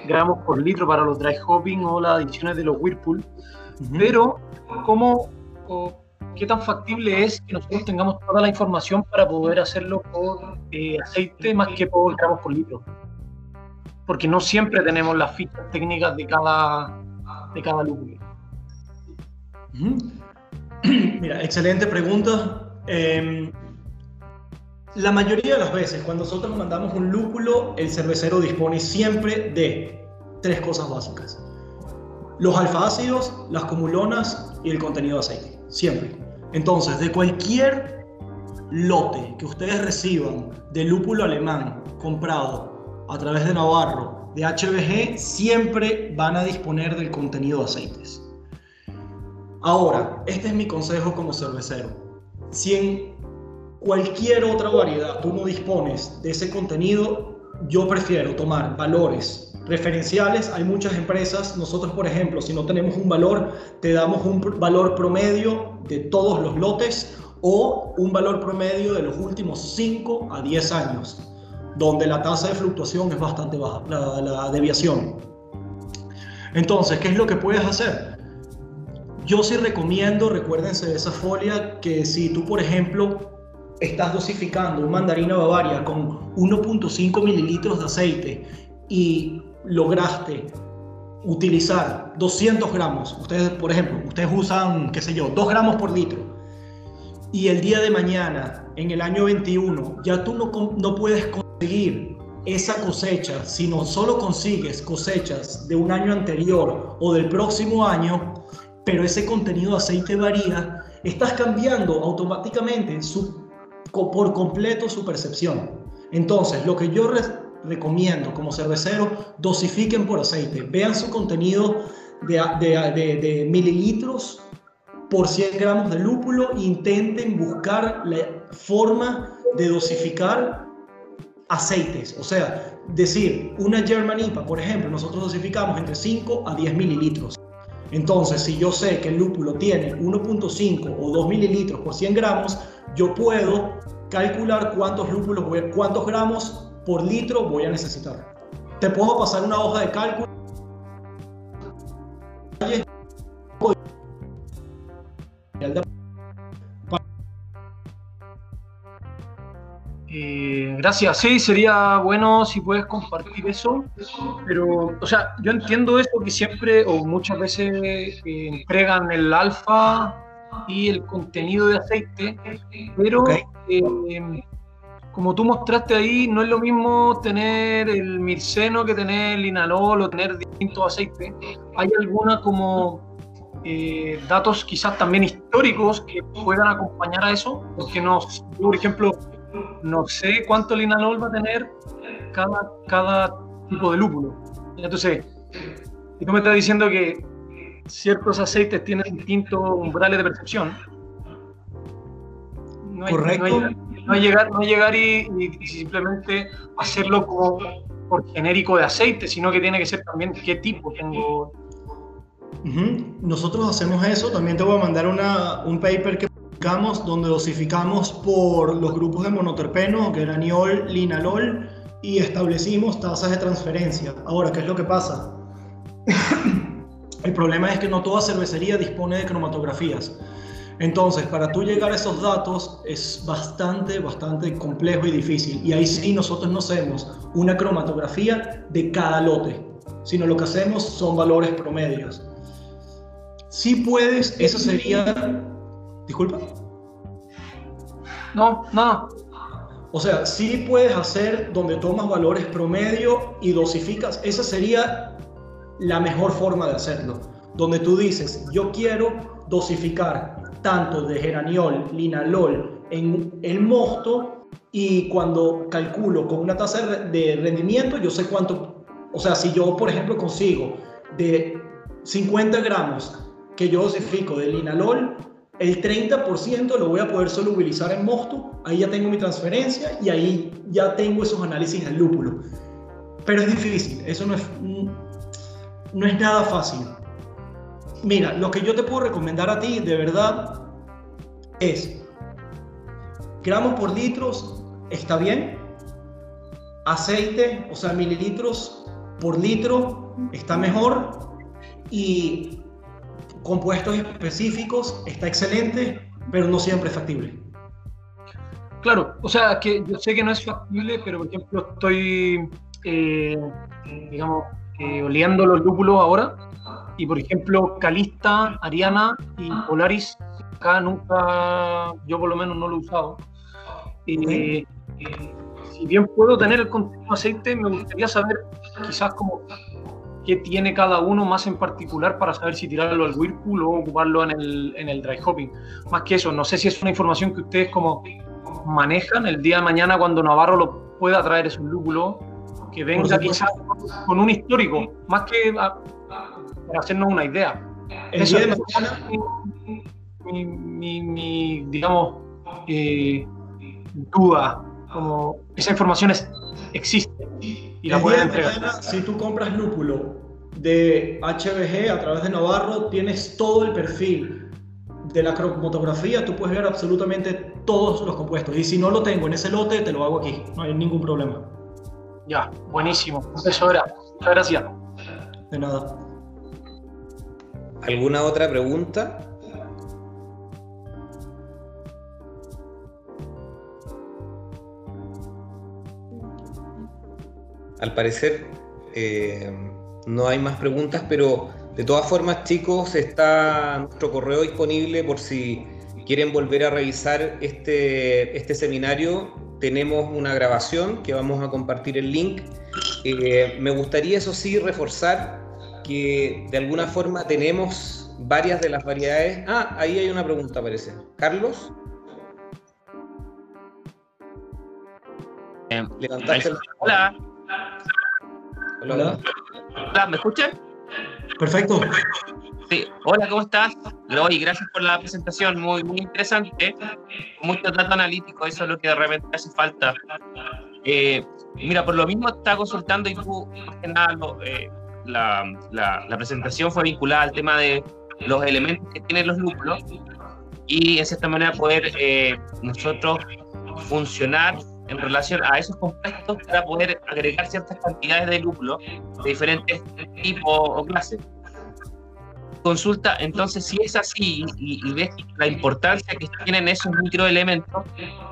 [SPEAKER 3] gramos por litro para los dry hopping o las adiciones de los Whirlpool, pero ¿cómo o qué tan factible es que nosotros tengamos toda la información para poder hacerlo por eh, aceite más que por gramos por litro? Porque no siempre tenemos las fichas técnicas de cada, de cada lúpulo.
[SPEAKER 2] Mira, excelente pregunta. Em, la mayoría de las veces, cuando nosotros mandamos un lúpulo, el cervecero dispone siempre de tres cosas básicas. Los alfa-ácidos, las cumulonas y el contenido de aceite. Siempre. Entonces, de cualquier lote que ustedes reciban de lúpulo alemán comprado a través de Navarro, de HBG, siempre van a disponer del contenido de aceites. Ahora, este es mi consejo como cervecero. Si en cualquier otra variedad tú no dispones de ese contenido, yo prefiero tomar valores referenciales. Hay muchas empresas, nosotros por ejemplo, si no tenemos un valor, te damos un valor promedio de todos los lotes o un valor promedio de los últimos 5 a 10 años, donde la tasa de fluctuación es bastante baja, la, la deviación. Entonces, ¿qué es lo que puedes hacer? Yo sí recomiendo, recuérdense de esa folia, que si tú, por ejemplo, estás dosificando un mandarina Bavaria con 1.5 mililitros de aceite y lograste utilizar 200 gramos, ustedes, por ejemplo, ustedes usan, qué sé yo, 2 gramos por litro, y el día de mañana, en el año 21, ya tú no, no puedes conseguir esa cosecha, sino solo consigues cosechas de un año anterior o del próximo año, pero ese contenido de aceite varía, estás cambiando automáticamente su, por completo su percepción. Entonces, lo que yo recomiendo como cervecero, dosifiquen por aceite, vean su contenido de, de, mililitros por 100 gramos de lúpulo intenten buscar la forma de dosificar aceites. O sea, decir, una German IPA, por ejemplo, nosotros dosificamos entre 5 a 10 mililitros. Entonces, si yo sé que el lúpulo tiene 1.5 o 2 mililitros por 100 gramos, yo puedo calcular cuántos lúpulos, cuántos gramos por litro voy a necesitar. Te puedo pasar una hoja de cálculo.
[SPEAKER 3] Eh, gracias, sí, sería bueno si puedes compartir eso, pero, o sea, yo entiendo eso que siempre o muchas veces eh, entregan el alfa y el contenido de aceite, pero eh, como tú mostraste ahí, no es lo mismo tener el mirceno que tener el linalol o tener distintos aceites. ¿Hay alguna como datos quizás también históricos que puedan acompañar a eso? Porque no, por ejemplo, no sé cuánto linalol va a tener cada, cada tipo de lúpulo. Entonces, si tú me estás diciendo que ciertos aceites tienen distintos umbrales de percepción, no hay,
[SPEAKER 2] Correcto.
[SPEAKER 3] No hay, llegar, no llegar y, simplemente hacerlo como por genérico de aceite, sino que tiene que ser también qué tipo tengo.
[SPEAKER 2] Nosotros hacemos eso, también te voy a mandar una, un paper que donde dosificamos por los grupos de monoterpeno, geraniol, linalol, y establecimos tasas de transferencia. Ahora, ¿qué es lo que pasa? El problema es que no toda cervecería dispone de cromatografías. Entonces, para tú llegar a esos datos es bastante, bastante complejo y difícil. Y ahí sí nosotros no hacemos una cromatografía de cada lote, sino lo que hacemos son valores promedios. Si puedes, eso sería Disculpa.
[SPEAKER 3] No, no.
[SPEAKER 2] O sea, sí puedes hacer donde tomas valores promedio y dosificas. Esa sería la mejor forma de hacerlo. Donde tú dices, yo quiero dosificar tanto de geraniol, linalol en el mosto y cuando calculo con una tasa de rendimiento, yo sé cuánto, o sea, si yo, por ejemplo, consigo de 50 gramos que yo dosifico de linalol, el 30% lo voy a poder solubilizar en mosto, ahí ya tengo mi transferencia y ahí ya tengo esos análisis del lúpulo. Pero es difícil, eso no es, no es nada fácil. Mira, lo que yo te puedo recomendar a ti de verdad es gramos por litros, está bien. Aceite, o sea, mililitros, por litro está mejor y compuestos específicos está excelente, pero no siempre es factible.
[SPEAKER 3] Claro, o sea, que yo sé que no es factible, pero por ejemplo estoy, eh, digamos, eh, oleando los lúpulos ahora y por ejemplo Calista, Ariana y Polaris, acá nunca, yo por lo menos no lo he usado. Eh, si bien puedo tener el continuo aceite, me gustaría saber quizás como qué tiene cada uno más en particular para saber si tirarlo al Whirlpool o ocuparlo en el, en el dry hopping. Más que eso, no sé si es una información que ustedes como manejan el día de mañana cuando Navarro lo pueda traer esos lúpulo, que venga quizás con un histórico, más que para hacernos una idea.
[SPEAKER 2] El día de mañana,
[SPEAKER 3] mi, mi, mi digamos, eh, duda, como esa información es, existe y la pueden entregar.
[SPEAKER 2] Mañana, si tú compras lúpulo de HBG a través de Navarro, tienes todo el perfil de la cromatografía, tú puedes ver absolutamente todos los compuestos. Y si no lo tengo en ese lote, te lo hago aquí, no hay ningún problema.
[SPEAKER 3] Ya, buenísimo. Eso era. Muchas gracias.
[SPEAKER 2] De nada.
[SPEAKER 1] ¿Alguna otra pregunta? Al parecer eh, no hay más preguntas, pero de todas formas, chicos, está nuestro correo disponible por si quieren volver a revisar este, este seminario. Tenemos una grabación que vamos a compartir el link. Eh, me gustaría, eso sí, reforzar que de alguna forma tenemos varias de las variedades. Ah, ahí hay una pregunta, parece. Carlos.
[SPEAKER 4] Eh, Hola.
[SPEAKER 1] Hola. Hola.
[SPEAKER 4] Hola, ¿me escuchan?
[SPEAKER 2] Perfecto.
[SPEAKER 4] Sí, hola, ¿cómo estás? Y gracias por la presentación, muy, muy interesante, mucho dato analítico, eso es lo que de repente hace falta. Eh, mira, por lo mismo estaba consultando y tú, nada, eh, la, la, la, presentación fue vinculada al tema de los elementos que tienen los núcleos y en cierta manera poder eh, nosotros funcionar en relación a esos compuestos para poder agregar ciertas cantidades de lúpulo de diferentes tipos o clases. Consulta, entonces, si es así y, ves la importancia que tienen esos microelementos,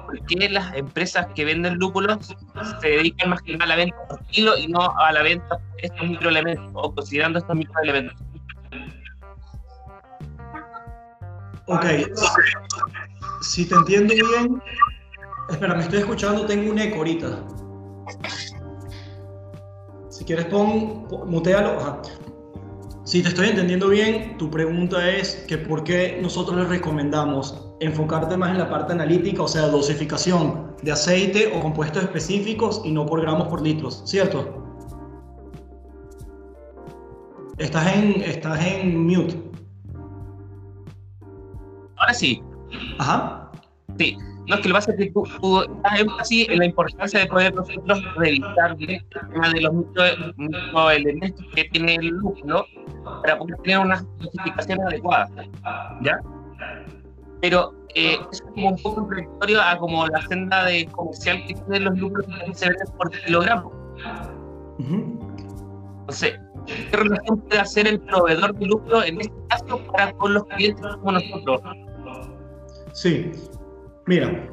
[SPEAKER 4] ¿por qué las empresas que venden lúpulos se dedican más que nada a la venta por kilo y no a la venta de estos microelementos o considerando estos microelementos?
[SPEAKER 2] Ok, si te entiendo bien, Espera, me estoy escuchando, tengo un eco ahorita. Si quieres pon, mutealo. Si te estoy entendiendo bien, tu pregunta es que por qué nosotros les recomendamos enfocarte más en la parte analítica, o sea, dosificación de aceite o compuestos específicos y no por gramos por litros, ¿cierto? Estás en, estás en mute.
[SPEAKER 4] Ahora sí.
[SPEAKER 2] Ajá.
[SPEAKER 4] Sí. No, es que lo que pasa es que tú, tú das énfasis en la importancia de poder nosotros revisar el tema de los microelementos que tiene el lúpulo para poder tener unas clasificaciones adecuadas. ¿Ya? Pero eh, es como un poco contradictorio a como la senda de comercial que tienen los lúpulos que se venden por kilogramo. Entonces, ¿qué relación puede hacer el proveedor de lúpulo en este caso para con los clientes como nosotros?
[SPEAKER 2] Sí, Mira,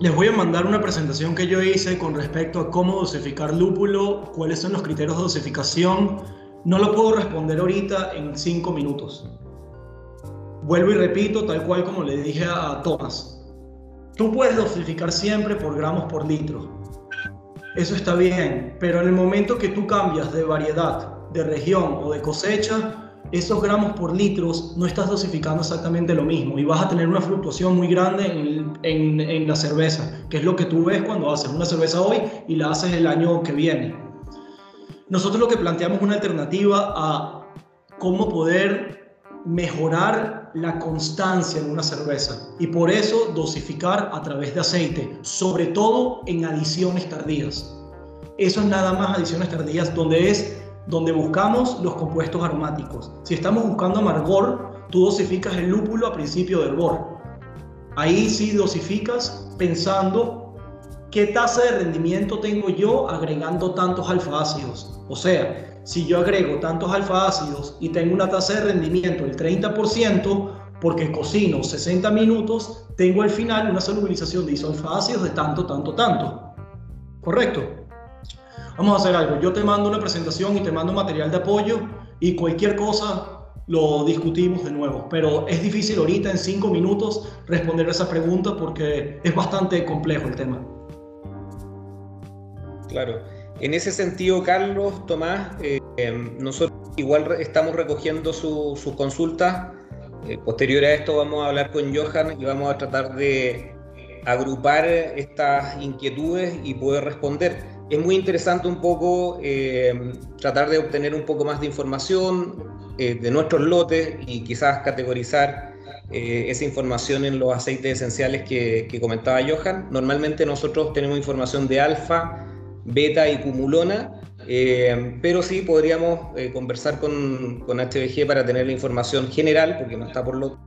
[SPEAKER 2] les voy a mandar una presentación que yo hice con respecto a cómo dosificar lúpulo, cuáles son los criterios de dosificación. No lo puedo responder ahorita en cinco minutos. Vuelvo y repito, tal cual como le dije a Tomás. Tú puedes dosificar siempre por gramos por litro. Eso está bien, pero en el momento que tú cambias de variedad, de región o de cosecha, esos gramos por litros no estás dosificando exactamente lo mismo y vas a tener una fluctuación muy grande en, la cerveza, que es lo que tú ves cuando haces una cerveza hoy y la haces el año que viene. Nosotros lo que planteamos una alternativa a cómo poder mejorar la constancia en una cerveza y por eso dosificar a través de aceite, sobre todo en adiciones tardías. Eso es nada más adiciones tardías donde es donde buscamos los compuestos aromáticos. Si estamos buscando amargor, tú dosificas el lúpulo a principio del hervor. Ahí sí dosificas pensando ¿qué tasa de rendimiento tengo yo agregando tantos alfa-ácidos? O sea, si yo agrego tantos alfa-ácidos y tengo una tasa de rendimiento del 30%, porque cocino 60 minutos, tengo al final una solubilización de isoalfa-ácidos de tanto, tanto, tanto. ¿Correcto? Vamos a hacer algo. Yo te mando una presentación y te mando material de apoyo y cualquier cosa lo discutimos de nuevo. Pero es difícil ahorita en cinco minutos responder esa pregunta porque es bastante complejo el tema.
[SPEAKER 1] Claro. En ese sentido, Carlos, Tomás, eh, nosotros igual estamos recogiendo sus consultas. Eh, posterior a esto vamos a hablar con Johan y vamos a tratar de agrupar estas inquietudes y poder responder. Es muy interesante un poco eh, tratar de obtener un poco más de información de nuestros lotes y quizás categorizar esa información en los aceites esenciales que, comentaba Johan. Normalmente nosotros tenemos información de alfa, beta y cumulona, eh, pero sí podríamos eh, conversar con, con, HBG para tener la información general, porque no está por lo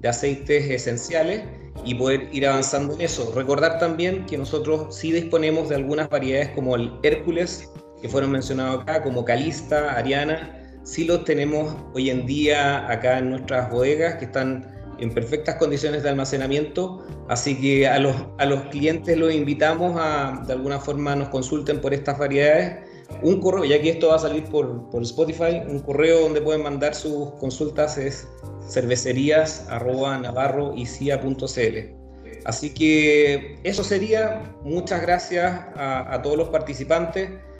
[SPEAKER 1] de aceites esenciales y poder ir avanzando en eso. Recordar también que nosotros sí disponemos de algunas variedades como el Hércules, que fueron mencionados acá, como Calista, Ariana, sí los tenemos hoy en día acá en nuestras bodegas que están en perfectas condiciones de almacenamiento, así que a los, a los clientes los invitamos a, de alguna forma, nos consulten por estas variedades. Un correo, ya que esto va a salir por, por Spotify, un correo donde pueden mandar sus consultas es cervecerías.navarroicia.cl. Así que eso sería. Muchas gracias a todos los participantes.